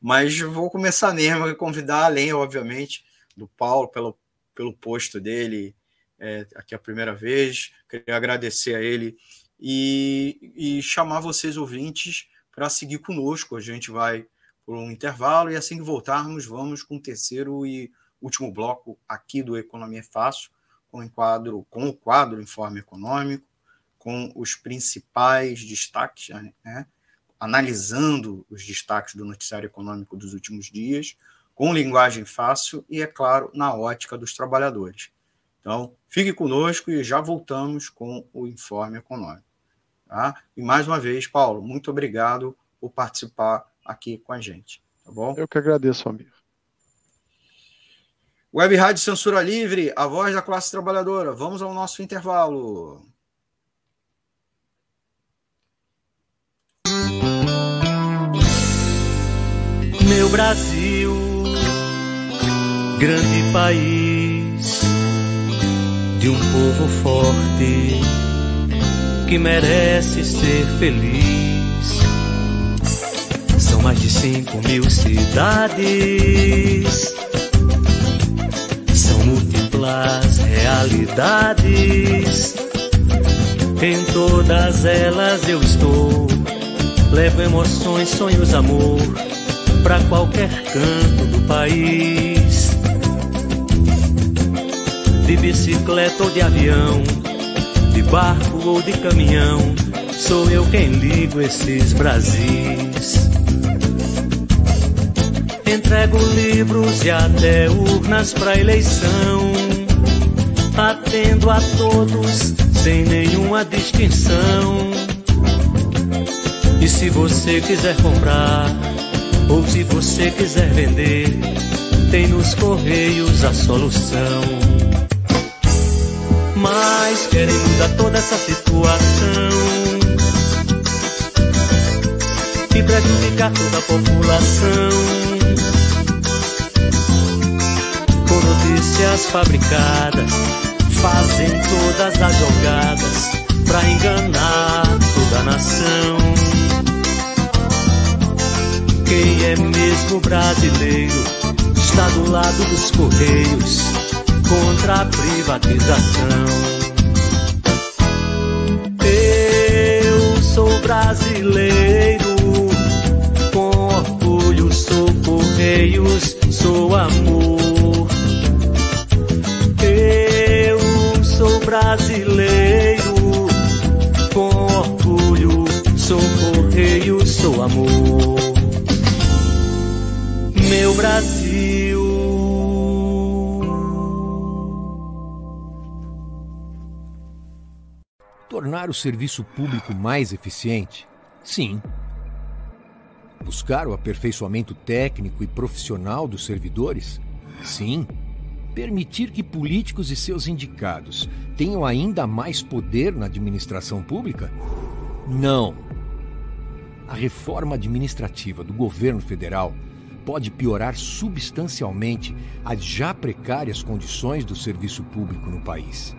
mas vou começar mesmo a convidar, além, obviamente, do Paulo, pelo, pelo posto dele é, aqui a primeira vez. Queria agradecer a ele e, e chamar vocês, ouvintes, para seguir conosco. A gente vai por um intervalo e assim que voltarmos, vamos com o terceiro e último bloco aqui do Economia Fácil, com o quadro, com o quadro Informe Econômico, com os principais destaques né, analisando os destaques do noticiário econômico dos últimos dias, com linguagem fácil e, é claro, na ótica dos trabalhadores. Então, fique conosco e já voltamos com o informe econômico. Tá? E mais uma vez, Paulo, muito obrigado por participar aqui com a gente. Tá bom? Eu que agradeço, amigo. Web Rádio Censura Livre, a voz da classe trabalhadora. Vamos ao nosso intervalo. Meu Brasil, grande país de um povo forte que merece ser feliz. Mais de cinco mil cidades, são múltiplas realidades. Em todas elas eu estou, levo emoções, sonhos, amor para qualquer canto do país. De bicicleta ou de avião, de barco ou de caminhão, sou eu quem ligo esses Brasis. Entrego livros e até urnas para eleição, atendo a todos sem nenhuma distinção. E se você quiser comprar, ou se você quiser vender, tem nos correios a solução. Mas querem mudar toda essa situação e prejudicar toda a população. Notícias fabricadas, fazem todas as jogadas pra enganar toda a nação. Quem é mesmo brasileiro? está do lado dos Correios contra a privatização. Eu sou brasileiro, com orgulho sou Correios, sou amor. Brasileiro, com orgulho sou Correios, sou amor. Meu Brasil Tornar o serviço público mais eficiente? Sim. Buscar o aperfeiçoamento técnico e profissional dos servidores? Sim. Permitir que políticos e seus indicados tenham ainda mais poder na administração pública? Não. A reforma administrativa do governo federal pode piorar substancialmente as já precárias condições do serviço público no país.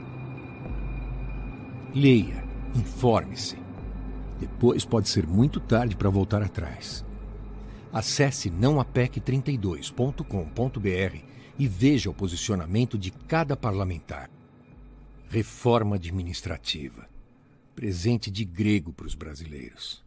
Leia, informe-se. Depois pode ser muito tarde para voltar atrás. Acesse nãoapec32.com.br e veja o posicionamento de cada parlamentar. Reforma administrativa. Presente de grego para os brasileiros.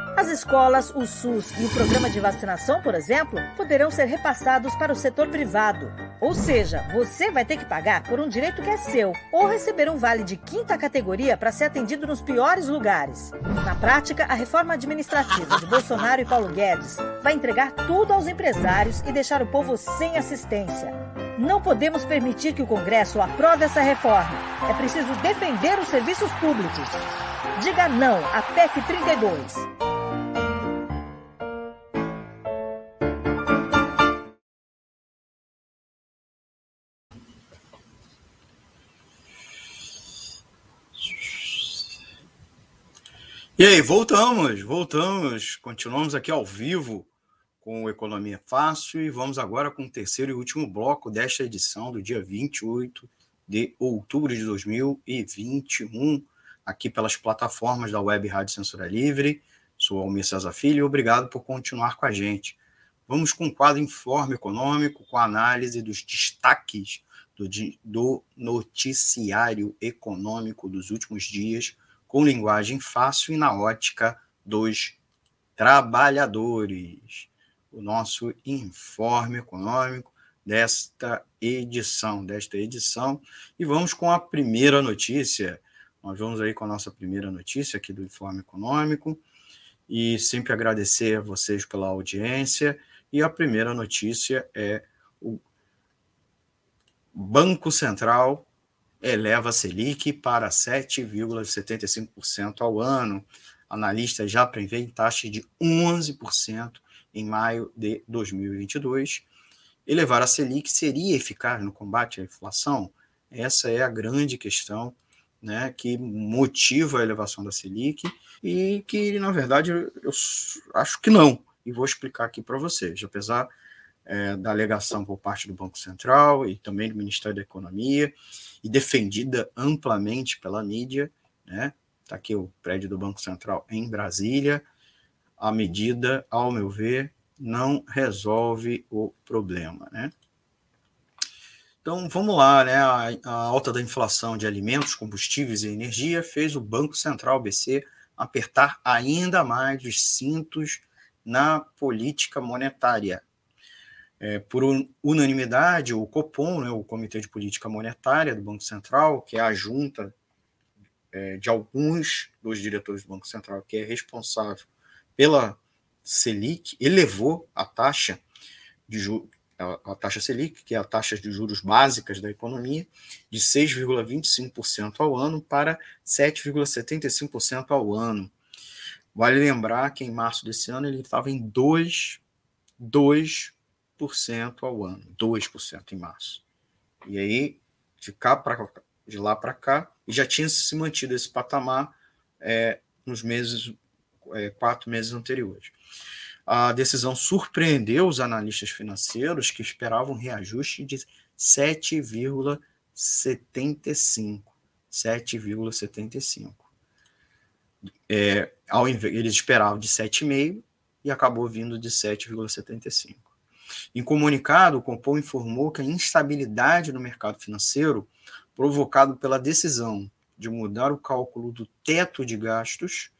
As escolas, o SUS e o programa de vacinação, por exemplo, poderão ser repassados para o setor privado. Ou seja, você vai ter que pagar por um direito que é seu ou receber um vale de quinta categoria para ser atendido nos piores lugares. Na prática, a reforma administrativa de Bolsonaro e Paulo Guedes vai entregar tudo aos empresários e deixar o povo sem assistência. Não podemos permitir que o Congresso aprove essa reforma. É preciso defender os serviços públicos. Diga não à PEC 32. E aí, voltamos, voltamos, continuamos aqui ao vivo com o Economia Fácil e vamos agora com o terceiro e último bloco desta edição do dia 28 de outubro de 2021, aqui pelas plataformas da Web Rádio Censura Livre. Sou Almir César Filho e obrigado por continuar com a gente. Vamos com o quadro Informe Econômico, com a análise dos destaques do, do noticiário econômico dos últimos dias com linguagem fácil e na ótica dos trabalhadores. O nosso informe econômico desta edição, desta edição. E vamos com a primeira notícia. Nós vamos aí com a nossa primeira notícia aqui do Informe Econômico. E sempre agradecer a vocês pela audiência. E a primeira notícia é o Banco Central eleva a Selic para 7,75% ao ano. Analistas já prevêem taxa de 11% em maio de 2022. Elevar a Selic seria eficaz no combate à inflação? Essa é a grande questão né, que motiva a elevação da Selic e que, na verdade, eu acho que não. E vou explicar aqui para vocês. Apesar é, da alegação por parte do Banco Central e também do Ministério da Economia, e defendida amplamente pela mídia, né? Está aqui o prédio do Banco Central em Brasília. A medida, ao meu ver, não resolve o problema, né? Então, vamos lá, né? A, a, alta da inflação de alimentos, combustíveis e energia fez o Banco Central BC apertar ainda mais os cintos na política monetária. É, por unanimidade, o COPOM, né, o Comitê de Política Monetária do Banco Central, que é a junta é, de alguns dos diretores do Banco Central, que é responsável pela Selic, elevou a taxa de juros a, taxa Selic, que é a taxa de juros básicas da economia, de 6,25% ao ano para 7,75% ao ano. Vale lembrar que em março desse ano ele estava em 2, 2% ao ano, 2% em março. E aí, de cá para de lá para cá, e já tinha se mantido esse patamar é, nos meses, é, quatro meses anteriores. A decisão surpreendeu os analistas financeiros que esperavam reajuste de 7,75. 7,75. É, ao invés, eles esperavam de 7,5 e acabou vindo de 7,75. Em comunicado, o Compom informou que a instabilidade no mercado financeiro, provocado pela decisão de mudar o cálculo do teto de gastos,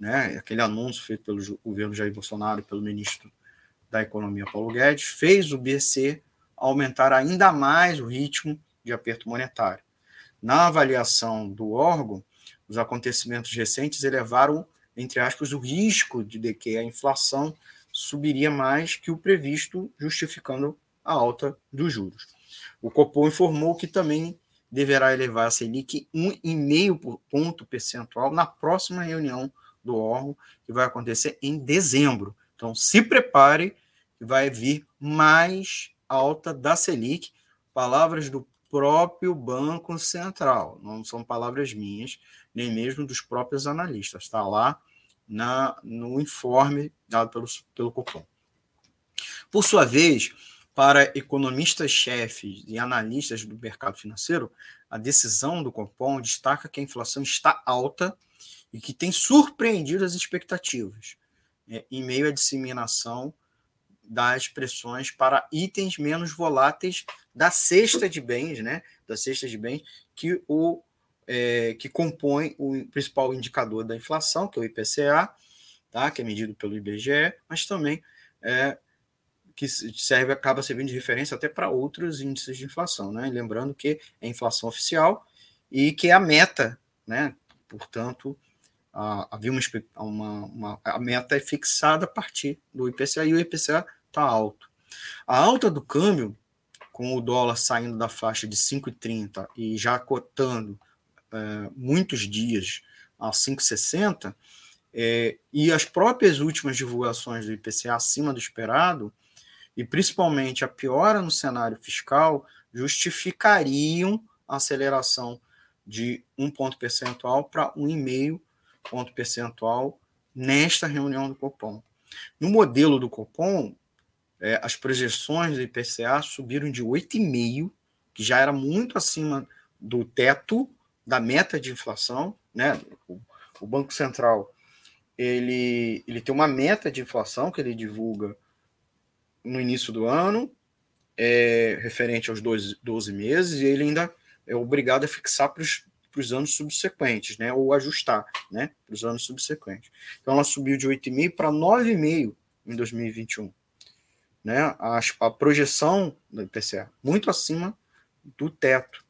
né, aquele anúncio feito pelo governo Jair Bolsonaro, pelo ministro da Economia Paulo Guedes, fez o BC aumentar ainda mais o ritmo de aperto monetário. Na avaliação do órgão, os acontecimentos recentes elevaram, entre aspas, o risco de que a inflação subiria mais que o previsto, justificando a alta dos juros. O Copom informou que também deverá elevar a Selic 1,5 ponto percentual na próxima reunião do órgão, que vai acontecer em dezembro. Então, se prepare, que vai vir mais alta da Selic, palavras do próprio Banco Central, não são palavras minhas, nem mesmo dos próprios analistas, está lá na, no informe dado pelo, pelo Copom. Por sua vez, para economistas-chefes e analistas do mercado financeiro, a decisão do Copom destaca que a inflação está alta e que tem surpreendido as expectativas é, em meio à disseminação das pressões para itens menos voláteis da cesta de bens, né? Da cesta de bens que o é, que compõe o principal indicador da inflação, que é o IPCA, tá? Que é medido pelo IBGE, mas também é, que serve acaba servindo de referência até para outros índices de inflação, né? Lembrando que é inflação oficial e que é a meta, né? Portanto, havia uma, uma, uma, a meta é fixada a partir do IPCA e o IPCA está alto. A alta do câmbio, com o dólar saindo da faixa de 5,30 e já cotando é, muitos dias a 5,60, é, e as próprias últimas divulgações do IPCA acima do esperado, e principalmente a piora no cenário fiscal, justificariam a aceleração de um ponto percentual para 1,5% ponto percentual nesta reunião do Copom. No modelo do Copom, é, as projeções do IPCA subiram de 8,5, que já era muito acima do teto da meta de inflação, né? O, o Banco Central ele, ele tem uma meta de inflação que ele divulga no início do ano, é, referente aos dois, 12 meses, e ele ainda é obrigado a fixar para os para os anos subsequentes, né? Ou ajustar, né? Para os anos subsequentes. Então ela subiu de 8,5 para 9,5 em 2021. Né? A, a projeção do IPCA, muito acima do teto.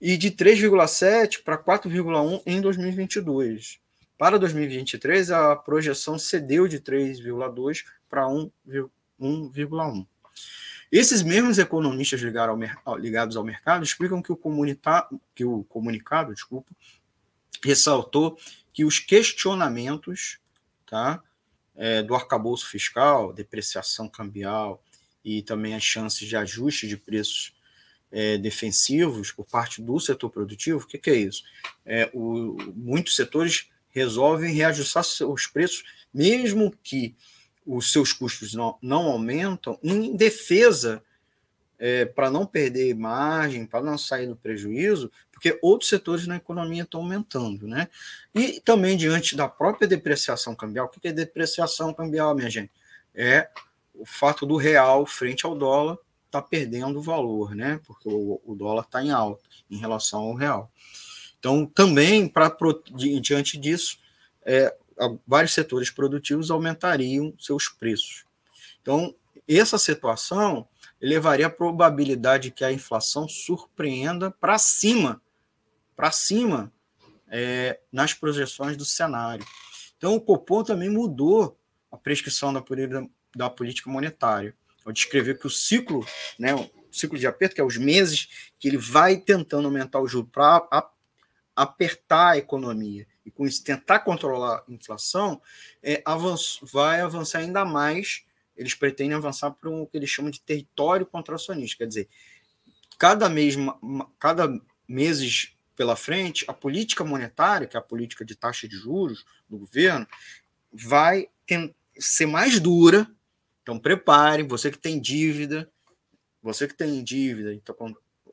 E de 3,7 para 4,1 em 2022. Para 2023, a projeção cedeu de 3,2 para 1,1. Esses mesmos economistas ligados ao mercado explicam que o, que o comunicado desculpa, ressaltou que os questionamentos tá, é, do arcabouço fiscal, depreciação cambial e também as chances de ajuste de preços é, defensivos por parte do setor produtivo, o que, que é isso? É, o, muitos setores resolvem reajustar seus preços, mesmo que os seus custos não, não aumentam, em defesa é, para não perder margem, para não sair no prejuízo, porque outros setores na economia estão aumentando, né? E também diante da própria depreciação cambial, o que é depreciação cambial, minha gente? é o fato do real frente ao dólar está perdendo valor, né? Porque o, o dólar está em alta em relação ao real. Então, também, para diante disso, é, vários setores produtivos aumentariam seus preços. Então, essa situação elevaria a probabilidade que a inflação surpreenda para cima, para cima, é, nas projeções do cenário. Então, o Copom também mudou a prescrição da, da política monetária ao descrever que o ciclo, né, o ciclo de aperto, que é os meses que ele vai tentando aumentar o juro para apertar a economia e com isso tentar controlar a inflação, é, vai avançar ainda mais. Eles pretendem avançar para o que eles chamam de território contracionista, quer dizer, cada mês, cada meses pela frente, a política monetária, que é a política de taxa de juros do governo, vai ser mais dura então prepare, você que tem dívida, você que tem dívida, então,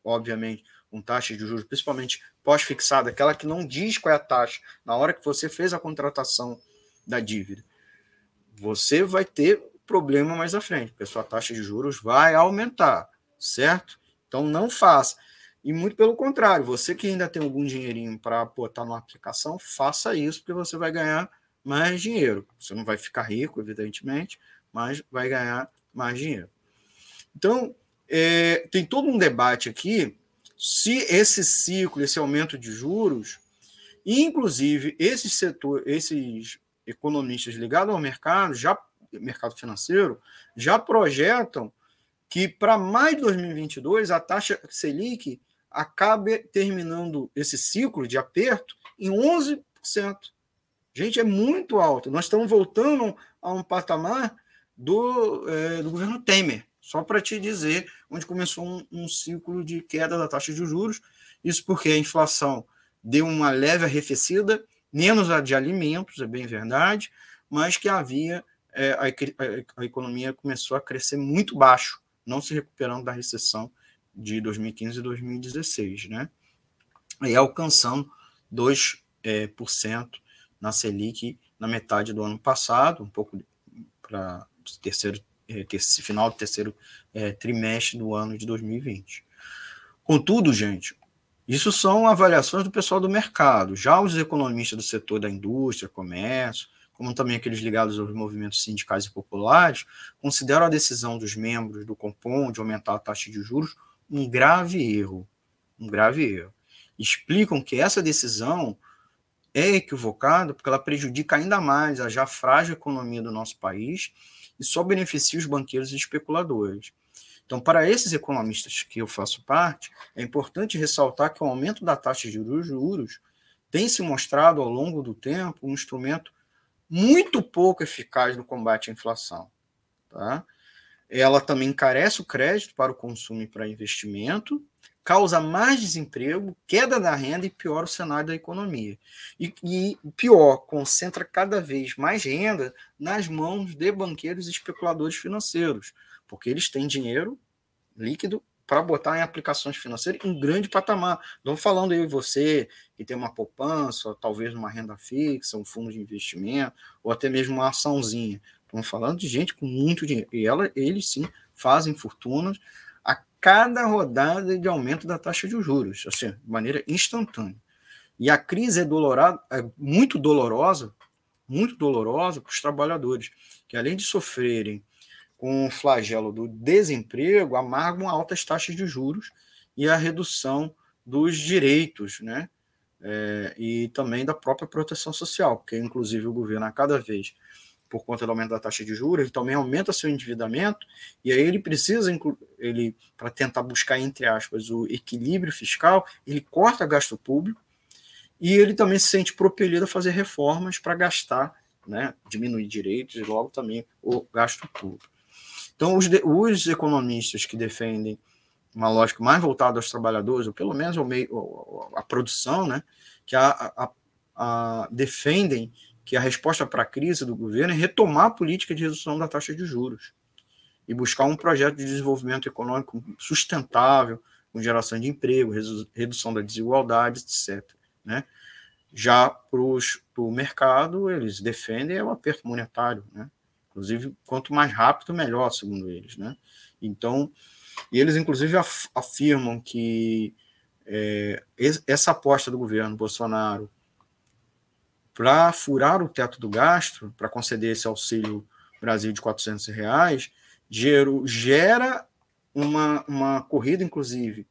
obviamente, com taxa de juros, principalmente pós-fixada, aquela que não diz qual é a taxa na hora que você fez a contratação da dívida, você vai ter problema mais à frente, porque a sua taxa de juros vai aumentar, certo? Então não faça. E muito pelo contrário, você que ainda tem algum dinheirinho para botar numa aplicação, faça isso, porque você vai ganhar mais dinheiro. Você não vai ficar rico, evidentemente, mas vai ganhar mais dinheiro. Então, é, tem todo um debate aqui se esse ciclo, esse aumento de juros, inclusive esses setores, esses economistas ligados ao mercado, já mercado financeiro, já projetam que para mais de 2022 a taxa Selic acabe terminando esse ciclo de aperto em 11%. Gente, é muito alto. Nós estamos voltando a um patamar do, é, do governo Temer, só para te dizer onde começou um, um, ciclo de queda da taxa de juros. Isso porque a inflação deu uma leve arrefecida, menos a de alimentos, é bem verdade, mas que havia é, a, a, economia começou a crescer muito baixo, não se recuperando da recessão de 2015 e 2016, né? E alcançando 2% é, por cento na Selic na metade do ano passado, um pouco para terceiro, é, terceiro final do terceiro é, trimestre do ano de 2020. Contudo, gente, isso são avaliações do pessoal do mercado. Já os economistas do setor da indústria, comércio, como também aqueles ligados aos movimentos sindicais e populares, consideram a decisão dos membros do Compom de aumentar a taxa de juros um grave erro. Um grave erro. Explicam que essa decisão é equivocada porque ela prejudica ainda mais a já frágil economia do nosso país e só beneficia os banqueiros e especuladores. Então, para esses economistas que eu faço parte, é importante ressaltar que o aumento da taxa de juros tem se mostrado ao longo do tempo um instrumento muito pouco eficaz no combate à inflação. Tá? Ela também encarece o crédito para o consumo e para investimento, causa mais desemprego, queda da renda e piora o cenário da economia. E, e, pior, concentra cada vez mais renda nas mãos de banqueiros e especuladores financeiros, porque eles têm dinheiro líquido para botar em aplicações financeiras em grande patamar. Não falando eu e você que tem uma poupança, talvez uma renda fixa, um fundo de investimento, ou até mesmo uma açãozinha. Estamos falando de gente com muito dinheiro. E ela, eles sim fazem fortunas cada rodada de aumento da taxa de juros, assim, de maneira instantânea. E a crise é, dolorada, é muito dolorosa, muito dolorosa para os trabalhadores, que além de sofrerem com o flagelo do desemprego, amargam altas taxas de juros e a redução dos direitos, né? É, e também da própria proteção social, porque inclusive o governo a cada vez por conta do aumento da taxa de juros, ele também aumenta seu endividamento, e aí ele precisa, ele para tentar buscar, entre aspas, o equilíbrio fiscal, ele corta gasto público, e ele também se sente propelido a fazer reformas para gastar, né, diminuir direitos e logo também o gasto público. Então, os, os economistas que defendem uma lógica mais voltada aos trabalhadores, ou pelo menos ao meio, a produção, né, que a, a, a defendem que a resposta para a crise do governo é retomar a política de redução da taxa de juros e buscar um projeto de desenvolvimento econômico sustentável, com geração de emprego, redução da desigualdade, etc. Né? Já para o mercado, eles defendem o aperto monetário, né? Inclusive, quanto mais rápido, melhor, segundo eles. Né? Então, e eles, inclusive, afirmam que é, essa aposta do governo Bolsonaro para furar o teto do gasto, para conceder esse auxílio Brasil de 400 reais, gera uma, uma corrida, inclusive,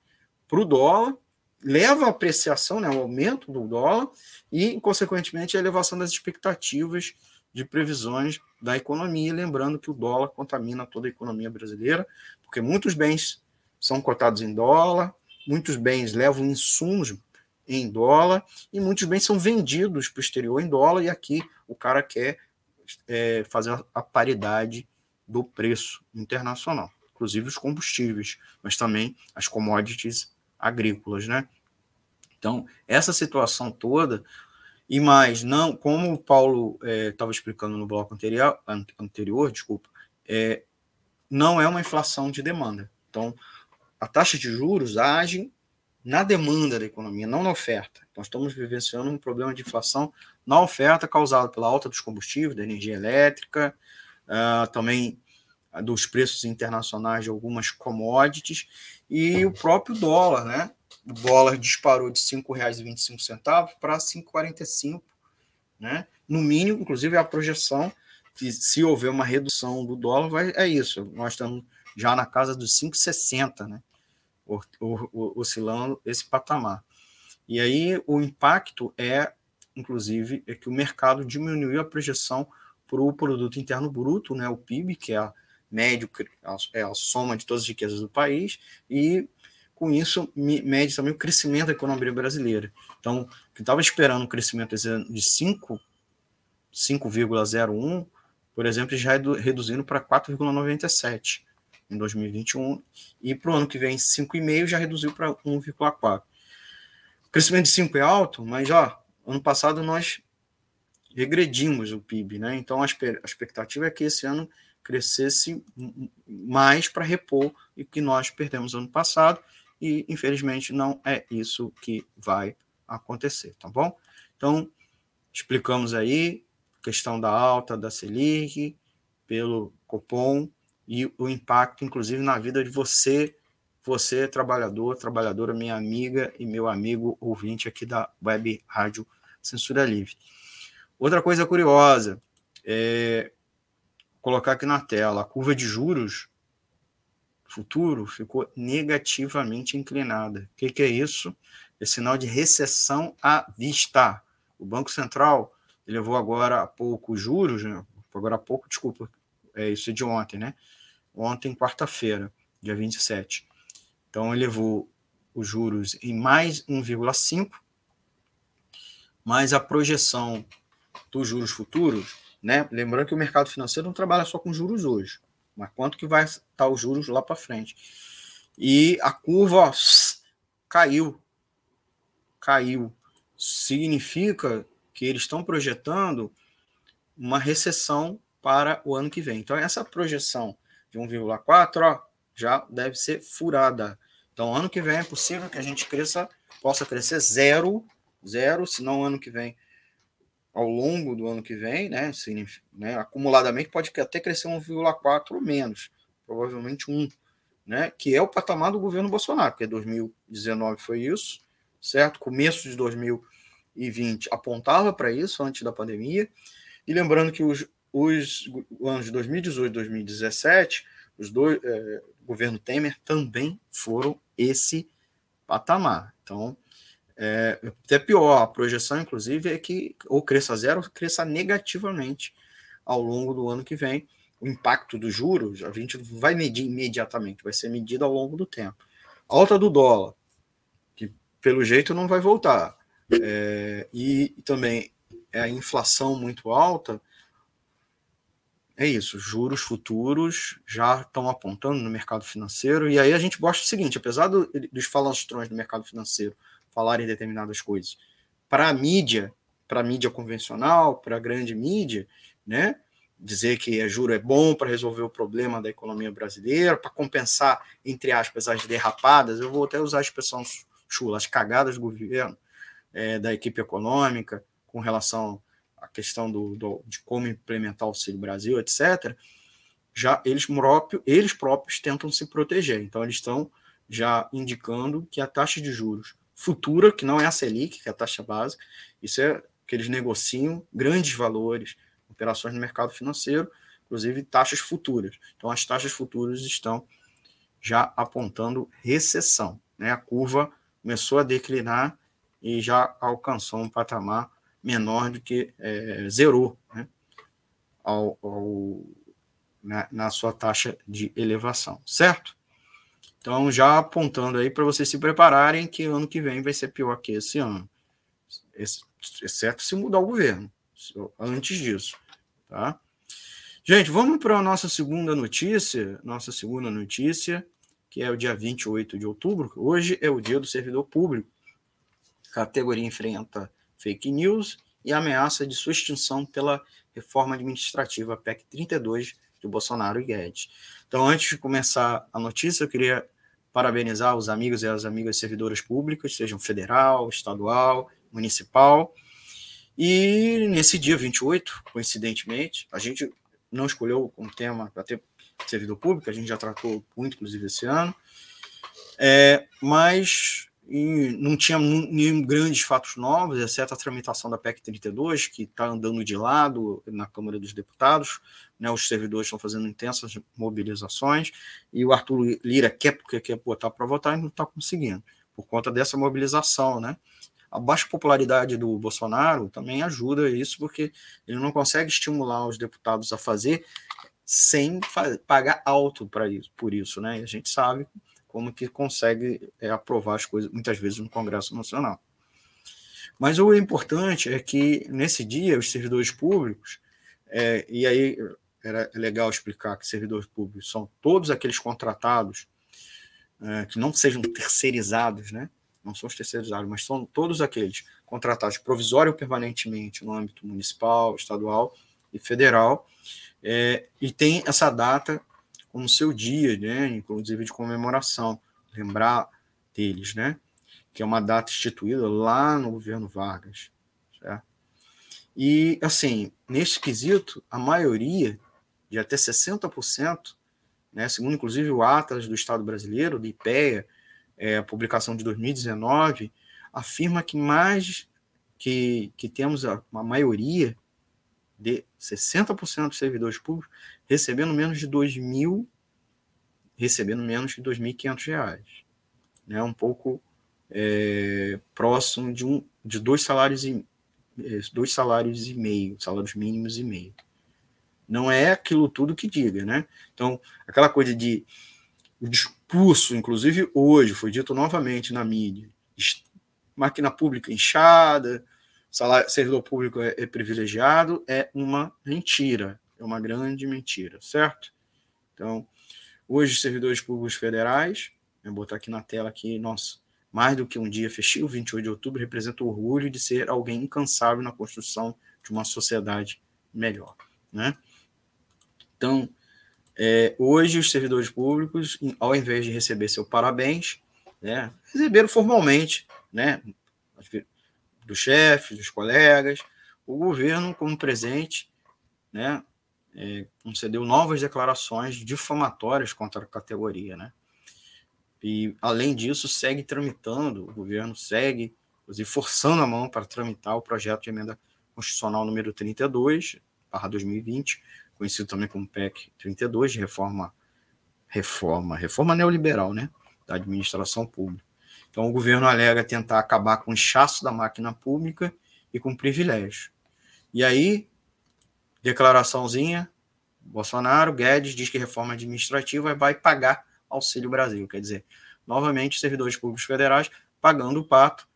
para o dólar, leva a apreciação, né, o aumento do dólar e, consequentemente, a elevação das expectativas de previsões da economia, lembrando que o dólar contamina toda a economia brasileira, porque muitos bens são cotados em dólar, muitos bens levam insumos em dólar e muitos bens são vendidos para o exterior em dólar, e aqui o cara quer é, fazer a paridade do preço internacional, inclusive os combustíveis, mas também as commodities agrícolas, né? Então, essa situação toda, e mais, não, como o Paulo estava é, explicando no bloco anterior, anterior desculpa, é, não é uma inflação de demanda. Então, a taxa de juros age na demanda da economia, não na oferta. Nós estamos vivenciando um problema de inflação na oferta causado pela alta dos combustíveis, da energia elétrica, uh, também dos preços internacionais de algumas commodities e o próprio dólar, né? O dólar disparou de R$ 5,25 para R$ 5,45, né? No mínimo, inclusive, a projeção que se houver uma redução do dólar, vai, é isso. Nós estamos já na casa dos 5,60, né? Oscilando esse patamar. E aí o impacto é, inclusive, é que o mercado diminuiu a projeção para o produto interno bruto, né? O PIB, que é a médio, é a soma de todas as riquezas do país, e com isso mede também o crescimento da economia brasileira. Então, que estava esperando um crescimento de 5, 5,01, por exemplo, já é reduzindo para 4,97 em 2021, e para o ano que vem 5,5 já reduziu para 1,4. O crescimento de 5 é alto, mas ó, ano passado nós regredimos o PIB, né? Então a expectativa é que esse ano crescesse mais para repor o que nós perdemos ano passado e infelizmente não é isso que vai acontecer, tá bom? Então, explicamos aí questão da alta da Selic pelo Copom e o impacto inclusive na vida de você, você trabalhador, trabalhadora, minha amiga e meu amigo ouvinte aqui da Web Rádio Censura Livre. Outra coisa curiosa, é, colocar aqui na tela, a curva de juros futuro ficou negativamente inclinada. O que, que é isso? É sinal de recessão à vista. O Banco Central elevou agora há pouco os juros, né? agora há pouco, desculpa, é isso de ontem, né? Ontem, quarta-feira, dia 27. Então, elevou os juros em mais 1,5, mas a projeção dos juros futuros né? Lembrando que o mercado financeiro não trabalha só com juros hoje, mas quanto que vai estar os juros lá para frente. E a curva ó, caiu. Caiu. Significa que eles estão projetando uma recessão para o ano que vem. Então, essa projeção de 1,4 já deve ser furada. Então, ano que vem é possível que a gente cresça, possa crescer zero, zero, se não ano que vem ao longo do ano que vem, né, né acumuladamente pode até crescer 1,4 ou menos, provavelmente 1, né, que é o patamar do governo Bolsonaro, porque 2019 foi isso, certo? Começo de 2020 apontava para isso antes da pandemia, e lembrando que os, os anos de 2018 e 2017, os dois, é, governo Temer também foram esse patamar. Então, é, até pior, a projeção, inclusive, é que ou cresça zero ou cresça negativamente ao longo do ano que vem. O impacto dos juros a gente vai medir imediatamente, vai ser medido ao longo do tempo. A alta do dólar, que pelo jeito não vai voltar, é, e, também a inflação muito alta, é isso, juros futuros já estão apontando no mercado financeiro, e aí a gente gosta do seguinte, apesar do, dos falastrões do mercado financeiro falarem determinadas coisas. Para a mídia, para a mídia convencional, para a grande mídia, né? Dizer que juro é bom para resolver o problema da economia brasileira, para compensar, entre aspas, as derrapadas, eu vou até usar a expressão chula, as cagadas do governo, é, da equipe econômica, com relação a questão do, do, de como implementar o Auxílio Brasil, etc., já eles, próprio, eles próprios tentam se proteger. Então, eles estão já indicando que a taxa de juros futura, que não é a Selic, que é a taxa básica, isso é que eles negociam grandes valores, operações no mercado financeiro, inclusive taxas futuras. Então, as taxas futuras estão já apontando recessão. Né? A curva começou a declinar e já alcançou um patamar menor do que é, zerou né? ao, ao na, na sua taxa de elevação, certo? Então, já apontando aí para vocês se prepararem que ano que vem vai ser pior que esse ano, exceto se mudar o governo, antes disso, tá? Gente, vamos para a nossa segunda notícia, nossa segunda notícia, que é o dia 28 de outubro. Hoje é o dia do servidor público. A categoria enfrenta fake news e ameaça de sua extinção pela reforma administrativa PEC 32 de Bolsonaro e Guedes. Então, antes de começar a notícia, eu queria parabenizar os amigos e as amigas servidoras públicas, sejam federal, estadual, municipal. E nesse dia 28, coincidentemente, a gente não escolheu como tema para ter servidor público, a gente já tratou muito, inclusive, esse ano, é, mas e não tinha nenhum grandes fatos novos, exceto a tramitação da PEC 32, que está andando de lado na Câmara dos Deputados. Né, os servidores estão fazendo intensas mobilizações, e o Arthur Lira quer porque quer botar para votar e não está conseguindo, por conta dessa mobilização. Né? A baixa popularidade do Bolsonaro também ajuda isso, porque ele não consegue estimular os deputados a fazer sem pagar alto para isso, por isso. Né? E a gente sabe como que consegue é, aprovar as coisas, muitas vezes, no Congresso Nacional. Mas o importante é que, nesse dia, os servidores públicos, é, e aí era legal explicar que servidores públicos são todos aqueles contratados é, que não sejam terceirizados, né? não são os terceirizados, mas são todos aqueles contratados provisório ou permanentemente no âmbito municipal, estadual e federal, é, e tem essa data como seu dia, né, inclusive de comemoração, lembrar deles, né, que é uma data instituída lá no governo Vargas, certo? E, assim, nesse quesito, a maioria, de até 60%, né, segundo inclusive o Atlas do Estado Brasileiro, do IPEA, é, publicação de 2019, afirma que mais que, que temos a, uma maioria de 60% dos servidores públicos recebendo menos de 2 mil, recebendo menos de 2.500 reais. Né? Um pouco é, próximo de, um, de dois salários e é, dois salários e meio, salários mínimos e meio. Não é aquilo tudo que diga, né? Então, aquela coisa de o discurso, inclusive hoje, foi dito novamente na mídia, máquina pública inchada, salário, servidor público é, é privilegiado, é uma mentira é uma grande mentira, certo? Então, hoje, servidores públicos federais, vou botar aqui na tela aqui, nossa, mais do que um dia festivo, 28 de outubro, representa o orgulho de ser alguém incansável na construção de uma sociedade melhor, né? Então, é, hoje os servidores públicos, ao invés de receber seu parabéns, né, receberam formalmente, né, do chefe, dos colegas, o governo como presente, né, é, concedeu novas declarações difamatórias contra a categoria, né? E, além disso, segue tramitando, o governo segue, inclusive, forçando a mão para tramitar o projeto de emenda constitucional número 32, barra 2020, conhecido também como PEC 32, de reforma, reforma, reforma neoliberal, né? Da administração pública. Então, o governo alega tentar acabar com o inchaço da máquina pública e com privilégios. E aí, declaraçãozinha, Bolsonaro, Guedes diz que reforma administrativa vai pagar Auxílio Brasil. Quer dizer, novamente, servidores públicos federais pagando o pato,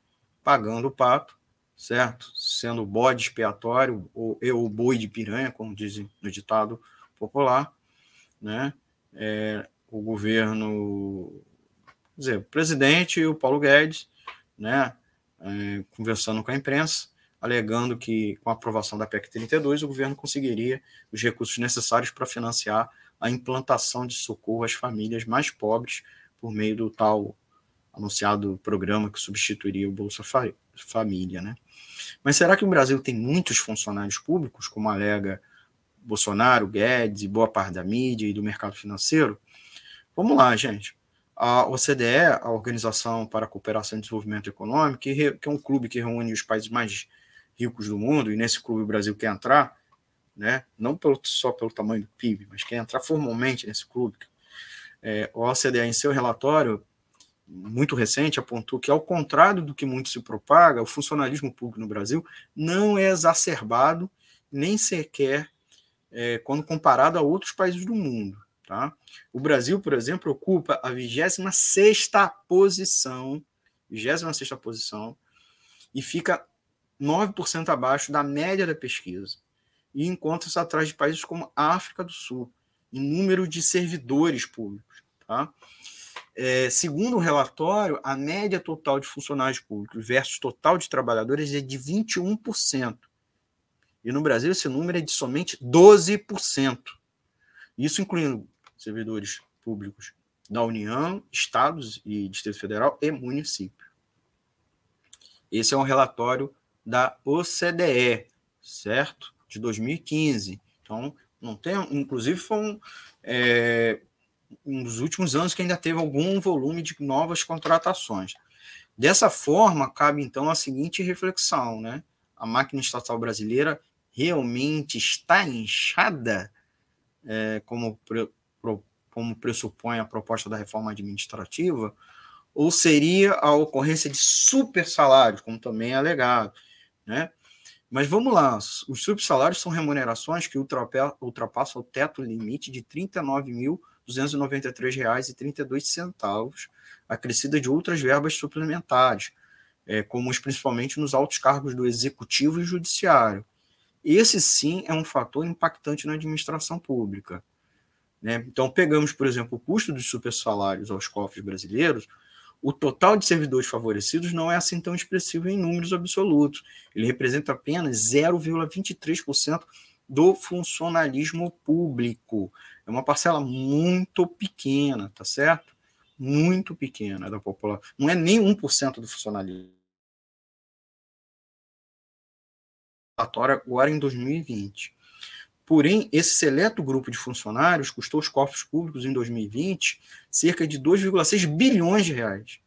pagando o pato, certo? Sendo bode expiatório ou o boi de piranha, como dizem no ditado popular, né? É, o governo, quer dizer, o presidente e o Paulo Guedes, né? É, conversando com a imprensa, alegando que, com a aprovação da PEC 32, o governo conseguiria os recursos necessários para financiar a implantação de socorro às famílias mais pobres por meio do tal anunciado programa que substituiria o Bolsa Família. Né? Mas será que o Brasil tem muitos funcionários públicos, como alega Bolsonaro, Guedes e boa parte da mídia e do mercado financeiro? Vamos lá, gente. A OCDE, a Organização para a Cooperação e Desenvolvimento Econômico, que, é um clube que reúne os países mais ricos do mundo, e nesse clube o Brasil quer entrar, né? não pelo, só pelo tamanho do PIB, mas quer entrar formalmente nesse clube. É, o OCDE, em seu relatório, muito recente, apontou que, ao contrário do que muito se propaga, o funcionalismo público no Brasil não é exacerbado, nem sequer é, quando comparado a outros países do mundo. Tá? O Brasil, por exemplo, ocupa a 26 posição, 26 posição, e fica 9% abaixo da média da pesquisa. E encontra-se atrás de países como a África do Sul, em número de servidores públicos. Tá? É, segundo o relatório, a média total de funcionários públicos versus total de trabalhadores é de 21%. E no Brasil esse número é de somente 12%. Isso incluindo servidores públicos da União, estados e Distrito Federal e município. Esse é um relatório da OCDE, certo? De 2015. Então, não tem, inclusive, foi um, é, um dos últimos anos que ainda teve algum volume de novas contratações. Dessa forma, cabe então a seguinte reflexão, né? A máquina estatal brasileira realmente está inchada, é, como, como pressupõe a proposta da reforma administrativa, ou seria a ocorrência de super salários, como também é alegado, né? Mas vamos lá, os subsalários são remunerações que ultrapassam o teto limite de R$ 39.293,32, acrescida de outras verbas suplementares, é, como os principalmente nos altos cargos do executivo e judiciário. Esse sim é um fator impactante na administração pública. Né? Então, pegamos, por exemplo, o custo dos supersalários aos cofres brasileiros, o total de servidores favorecidos não é assim tão expressivo em números absolutos. Ele representa apenas 0,23% do funcionalismo público. É uma parcela muito pequena, tá certo? Muito pequena da população. Não é nem 1% do funcionalismo. Agora em 2020. Porém, esse seleto grupo de funcionários custou os cofres públicos em 2020 cerca de 2,6 bilhões de reais.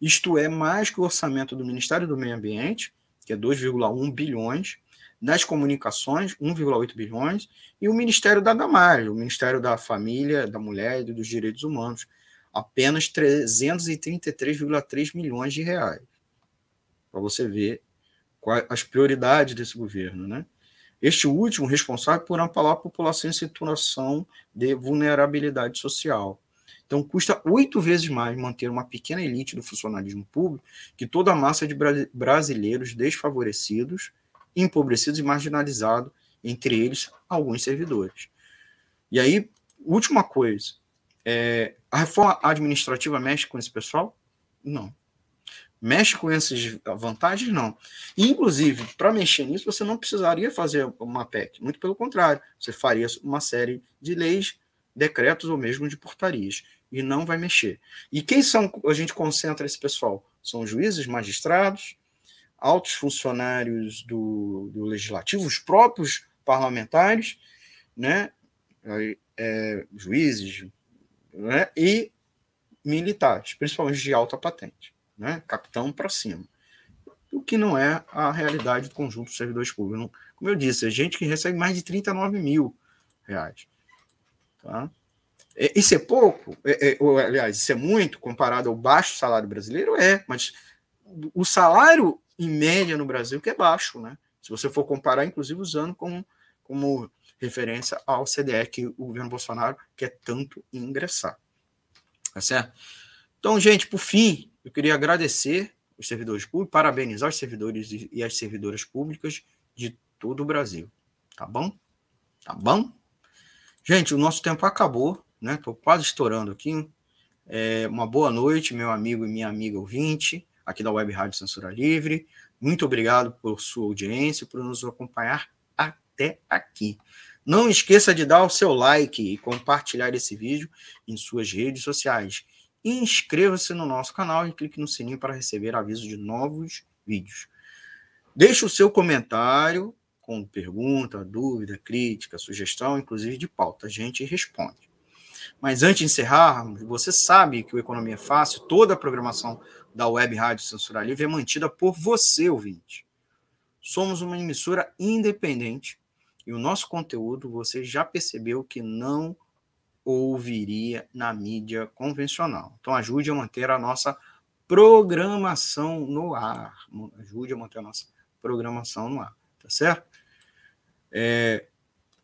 Isto é mais que o orçamento do Ministério do Meio Ambiente, que é 2,1 bilhões, das comunicações, 1,8 bilhões, e o Ministério da Damares, o Ministério da Família, da Mulher e dos Direitos Humanos, apenas 333,3 milhões de reais. Para você ver quais as prioridades desse governo, né? Este último responsável por amparar a população em situação de vulnerabilidade social. Então, custa oito vezes mais manter uma pequena elite do funcionalismo público que toda a massa de brasileiros desfavorecidos, empobrecidos e marginalizados, entre eles alguns servidores. E aí, última coisa: é, a reforma administrativa mexe com esse pessoal? Não mexe com essas vantagens? Não. inclusive, para mexer nisso, você não precisaria fazer uma PEC. Muito pelo contrário, você faria uma série de leis, decretos ou mesmo de portarias. E não vai mexer. E quem são a gente concentra esse pessoal? São juízes, magistrados, altos funcionários do, do legislativo, os próprios parlamentares, né? É, juízes né? e militares, principalmente de alta patente né? capitão para cima. O que não é a realidade do conjunto dos servidores públicos. Como eu disse, é gente que recebe mais de 39 mil reais. Tá? Isso é pouco? É, é, ou, aliás, isso é muito comparado ao baixo salário brasileiro? É, mas o salário em média no Brasil que é baixo, né? Se você for comparar, inclusive usando como, como referência ao CDE que o governo Bolsonaro quer tanto ingressar. Tá certo? Então, gente, por fim, eu queria agradecer os servidores públicos, parabenizar os servidores e as servidoras públicas de todo o Brasil. Tá bom? Tá bom? Gente, o nosso tempo acabou, né? Estou quase estourando aqui. É, uma boa noite, meu amigo e minha amiga ouvinte, aqui da Web Rádio Censura Livre. Muito obrigado por sua audiência, por nos acompanhar até aqui. Não esqueça de dar o seu like e compartilhar esse vídeo em suas redes sociais inscreva-se no nosso canal e clique no sininho para receber avisos de novos vídeos. Deixe o seu comentário com pergunta, dúvida, crítica, sugestão, inclusive de pauta. A gente responde. Mas antes de encerrarmos, você sabe que o Economia é Fácil, toda a programação da Web Rádio Censura Livre é mantida por você, ouvinte. Somos uma emissora independente e o nosso conteúdo você já percebeu que não ouviria na mídia convencional. Então ajude a manter a nossa programação no ar. Ajude a manter a nossa programação no ar, tá certo? É,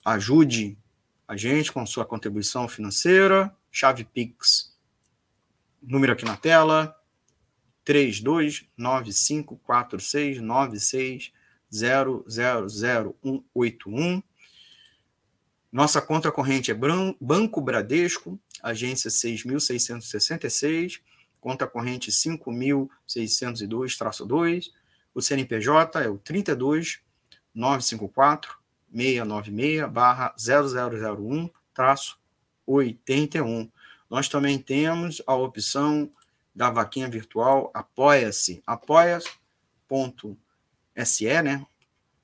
ajude a gente com sua contribuição financeira, chave Pix, número aqui na tela, 32954696000181. Nossa conta corrente é Banco Bradesco, agência 6.666, conta corrente 5.602-2. O CNPJ é o 32 954 696 barra 0001 traço 81. Nós também temos a opção da vaquinha virtual Apoia-se, apoia.se, né?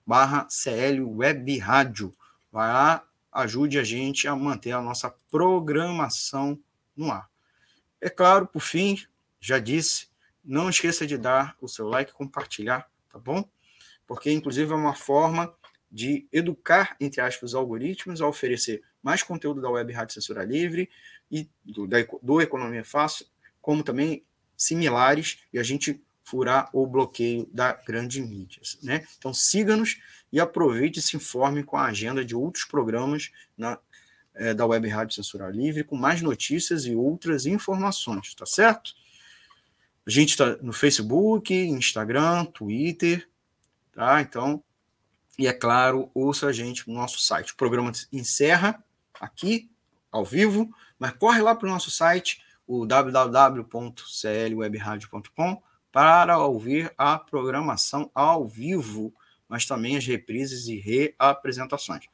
Barra CL Web Rádio. Vai lá, ajude a gente a manter a nossa programação no ar. É claro, por fim, já disse, não esqueça de dar o seu like compartilhar, tá bom? Porque, inclusive, é uma forma de educar, entre aspas, os algoritmos a oferecer mais conteúdo da Web Rádio Censura Livre e do, da, do Economia Fácil, como também similares, e a gente furar o bloqueio da grande mídia. Né? Então siga-nos e aproveite e se informe com a agenda de outros programas na, é, da Web Rádio Censura Livre, com mais notícias e outras informações, tá certo? A gente está no Facebook, Instagram, Twitter, tá? Então e é claro, ouça a gente no nosso site. O programa encerra aqui, ao vivo, mas corre lá para o nosso site, o www.clwebradio.com, para ouvir a programação ao vivo, mas também as reprises e reapresentações.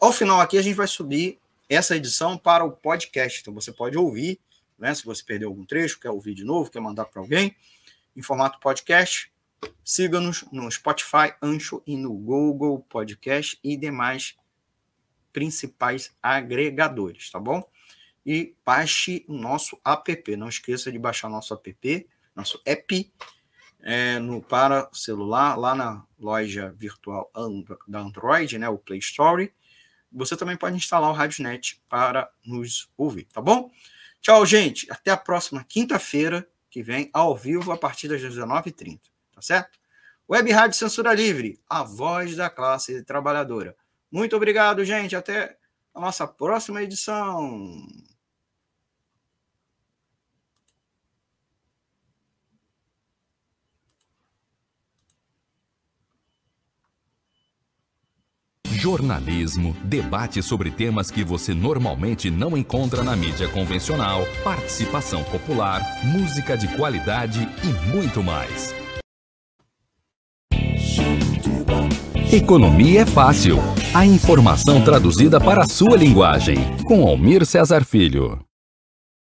Ao final aqui, a gente vai subir essa edição para o podcast. Então você pode ouvir, né? Se você perdeu algum trecho, quer ouvir de novo, quer mandar para alguém, em formato podcast, Siga-nos no Spotify, Ancho e no Google Podcast e demais principais agregadores, tá bom? E baixe o nosso app. Não esqueça de baixar nosso app, nosso app é, no, para celular, lá na loja virtual da Android, né, o Play Store. Você também pode instalar o RadioNet para nos ouvir, tá bom? Tchau, gente. Até a próxima quinta-feira, que vem, ao vivo, a partir das 19h30 tá certo? Web Rádio Censura Livre, a voz da classe trabalhadora. Muito obrigado, gente. Até a nossa próxima edição. Jornalismo, debate sobre temas que você normalmente não encontra na mídia convencional, participação popular, música de qualidade e muito mais. Economia é fácil. A informação traduzida para a sua linguagem. Com Almir Cesar Filho.